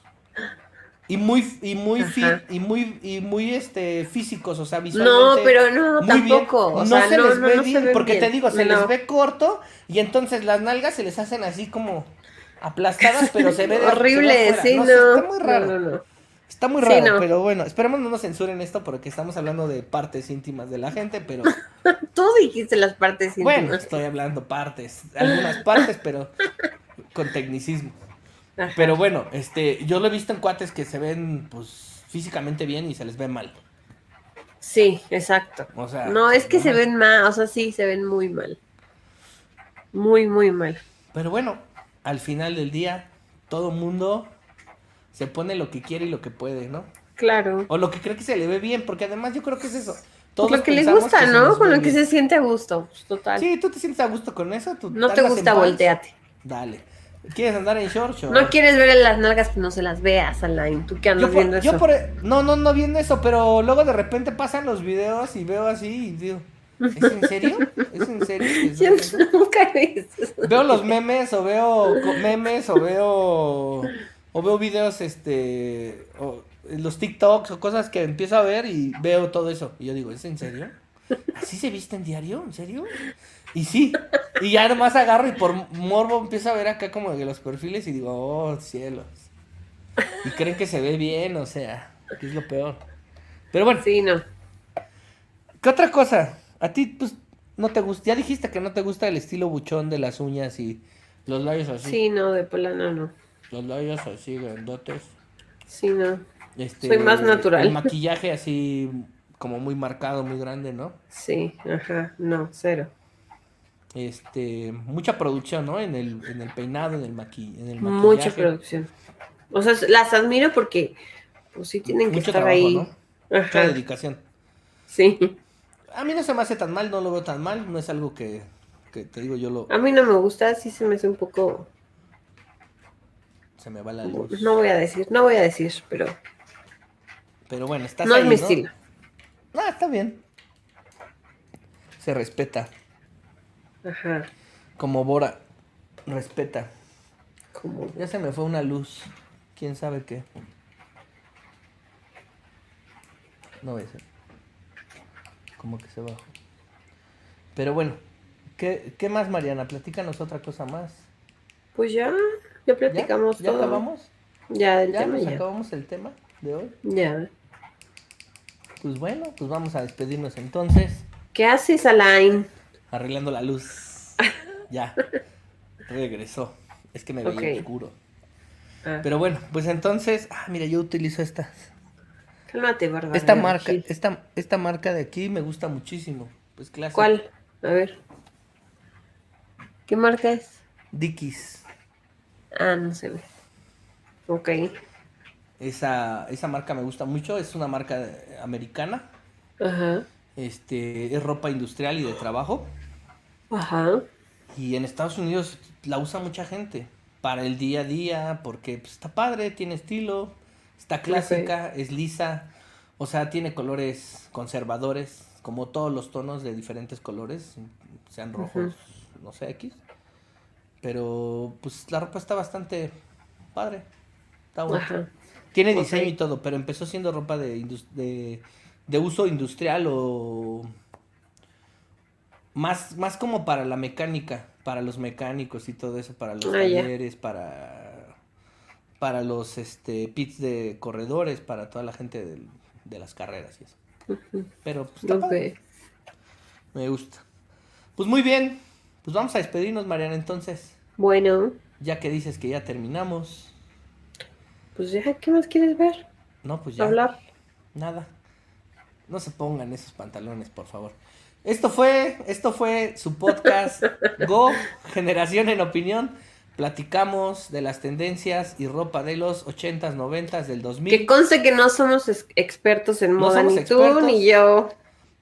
y muy y muy fit y muy y muy este físicos, o sea, visualmente No, pero no, muy bien. tampoco. O no sea, se no, les no, ve no se bien, porque te digo, se No. les ve corto y entonces las nalgas se les hacen así como aplastadas, pero se ve se Horrible, afuera. sí, no. está muy raro. Está muy Sí, raro, no. pero bueno, esperemos no nos censuren esto porque estamos hablando de partes íntimas de la gente, pero [laughs] Tú dijiste las partes íntimas. bueno, estoy hablando partes, algunas partes, pero con tecnicismo. Ajá. Pero bueno, este, yo lo he visto en cuates que se ven, pues, físicamente bien y se les ve mal. Sí, exacto. O sea, No, es que se mal. ven mal, o sea, sí, se ven muy mal. Muy, muy mal. Pero bueno, al final del día, todo mundo se pone lo que quiere y lo que puede, ¿no? Claro. O lo que cree que se le ve bien, porque además yo creo que es eso. Todos lo que le pensamos gusta, ¿no? Con lo que se siente a gusto. pues, total. Sí, tú te sientes a gusto con eso. ¿Tú no te gusta, volteate. Dale. ¿Quieres andar en short? short? No quieres ver las nalgas, pues no se las veas, Alain. ¿Tú qué andas yo viendo por, yo eso? por- no, no, no viendo eso, pero luego de repente pasan los videos y veo así y digo, ¿es en serio? ¿Es en serio? que [laughs] Yo nunca he visto. Veo los memes o veo memes o veo o veo videos este o los TikToks o cosas que empiezo a ver y veo todo eso y yo digo, ¿es en serio? ¿Así se viste en diario? ¿En serio? Y sí, y ya nomás agarro y por morbo empiezo a ver acá como que los perfiles y digo, oh, cielos. Y creen que se ve bien, o sea, que es lo peor. Pero bueno, Sí, no. ¿qué otra cosa? A ti, pues, no te gusta, ya dijiste que no te gusta el estilo buchón de las uñas y los labios así. Sí, no, de plano no. Los labios así, grandotes. Sí, no. Este, Soy más natural. El maquillaje así, como muy marcado, muy grande, ¿no? Sí, ajá, no, cero. Este, mucha producción, ¿no? En el, en el peinado, en el, maqui, en el maquillaje. Mucha producción. O sea, las admiro porque, pues sí tienen que Mucho estar trabajo, ahí. ¿no? Mucha dedicación. sí. A mí no se me hace tan mal, no lo veo tan mal, no es algo que, que te digo yo lo... A mí no me gusta, sí se me hace un poco. Se me va la luz. No voy a decir, no voy a decir, pero Pero bueno, estás no ahí, es mi estilo. Ah, está bien. Se respeta. Ajá, Como Bora. Respeta. como. Ya se me fue una luz. ¿Quién sabe qué? No voy a ser. Como que se bajó. Pero bueno. ¿Qué, qué más, Mariana? Platícanos otra cosa más. Pues ya, ya ¿Ya? platicamos ¿Ya todo. acabamos? Ya, el ¿Ya tema nos ya. acabamos el tema de hoy? Ya. Pues bueno, pues vamos a despedirnos entonces. ¿Qué haces, Alain? Arreglando la luz. [laughs] ya. Regresó. Es que me veía oscuro. Ah, Pero bueno, pues entonces. Ah, mira, yo utilizo esta. cálmate, Bárbara. Esta marca, esta, esta marca de aquí me gusta muchísimo. Pues clásica. ¿Cuál? A ver. ¿Qué marca es? Dickies. Ah, no se ve. Ok. Esa, esa marca me gusta mucho. Es una marca eh, americana. Ajá. Este, es ropa industrial y de trabajo. Ajá. Y en Estados Unidos la usa mucha gente. Para el día a día, porque pues, está padre, tiene estilo, está clásica, es lisa. O sea, tiene colores conservadores, como todos los tonos de diferentes colores, sean rojos, no sé, X. Pero pues la ropa está bastante padre. Está. Ajá. Tiene diseño y todo, pero empezó siendo ropa de, de, de uso industrial o más, más como para la mecánica, para los mecánicos y todo eso, para los Ah, talleres, para, para los este, pits de corredores, para toda la gente de las carreras y eso. Pero pues, está Ok. padre, me gusta. Pues muy bien, pues vamos a despedirnos, Mariana, entonces, Bueno, ya que dices que ya terminamos. pues ya, ¿qué más quieres ver? No, pues ya. Hablar. Nada. No se pongan esos pantalones, por favor. Esto fue, esto fue su podcast [laughs] Go, Generación en Opinión. Platicamos de las tendencias y ropa de los 80s, 90s, del 2000. Que conste que no somos ex- expertos en moda, ni expertos. tú ni yo.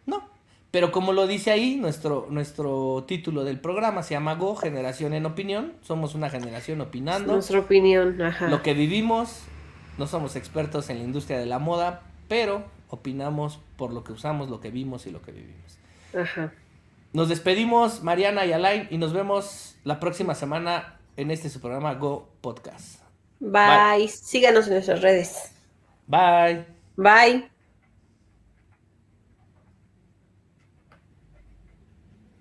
No, pero como lo dice ahí, nuestro, nuestro título del programa se llama Go, Generación en Opinión. Somos una generación opinando. Nuestra opinión, ajá. Lo que vivimos, no somos expertos en la industria de la moda, pero opinamos por lo que usamos, lo que vimos y lo que vivimos. Ajá. Nos despedimos, Mariana y Alain, y nos vemos la próxima semana en este su programa Go Podcast. Bye. Síganos en nuestras redes. Bye. Bye.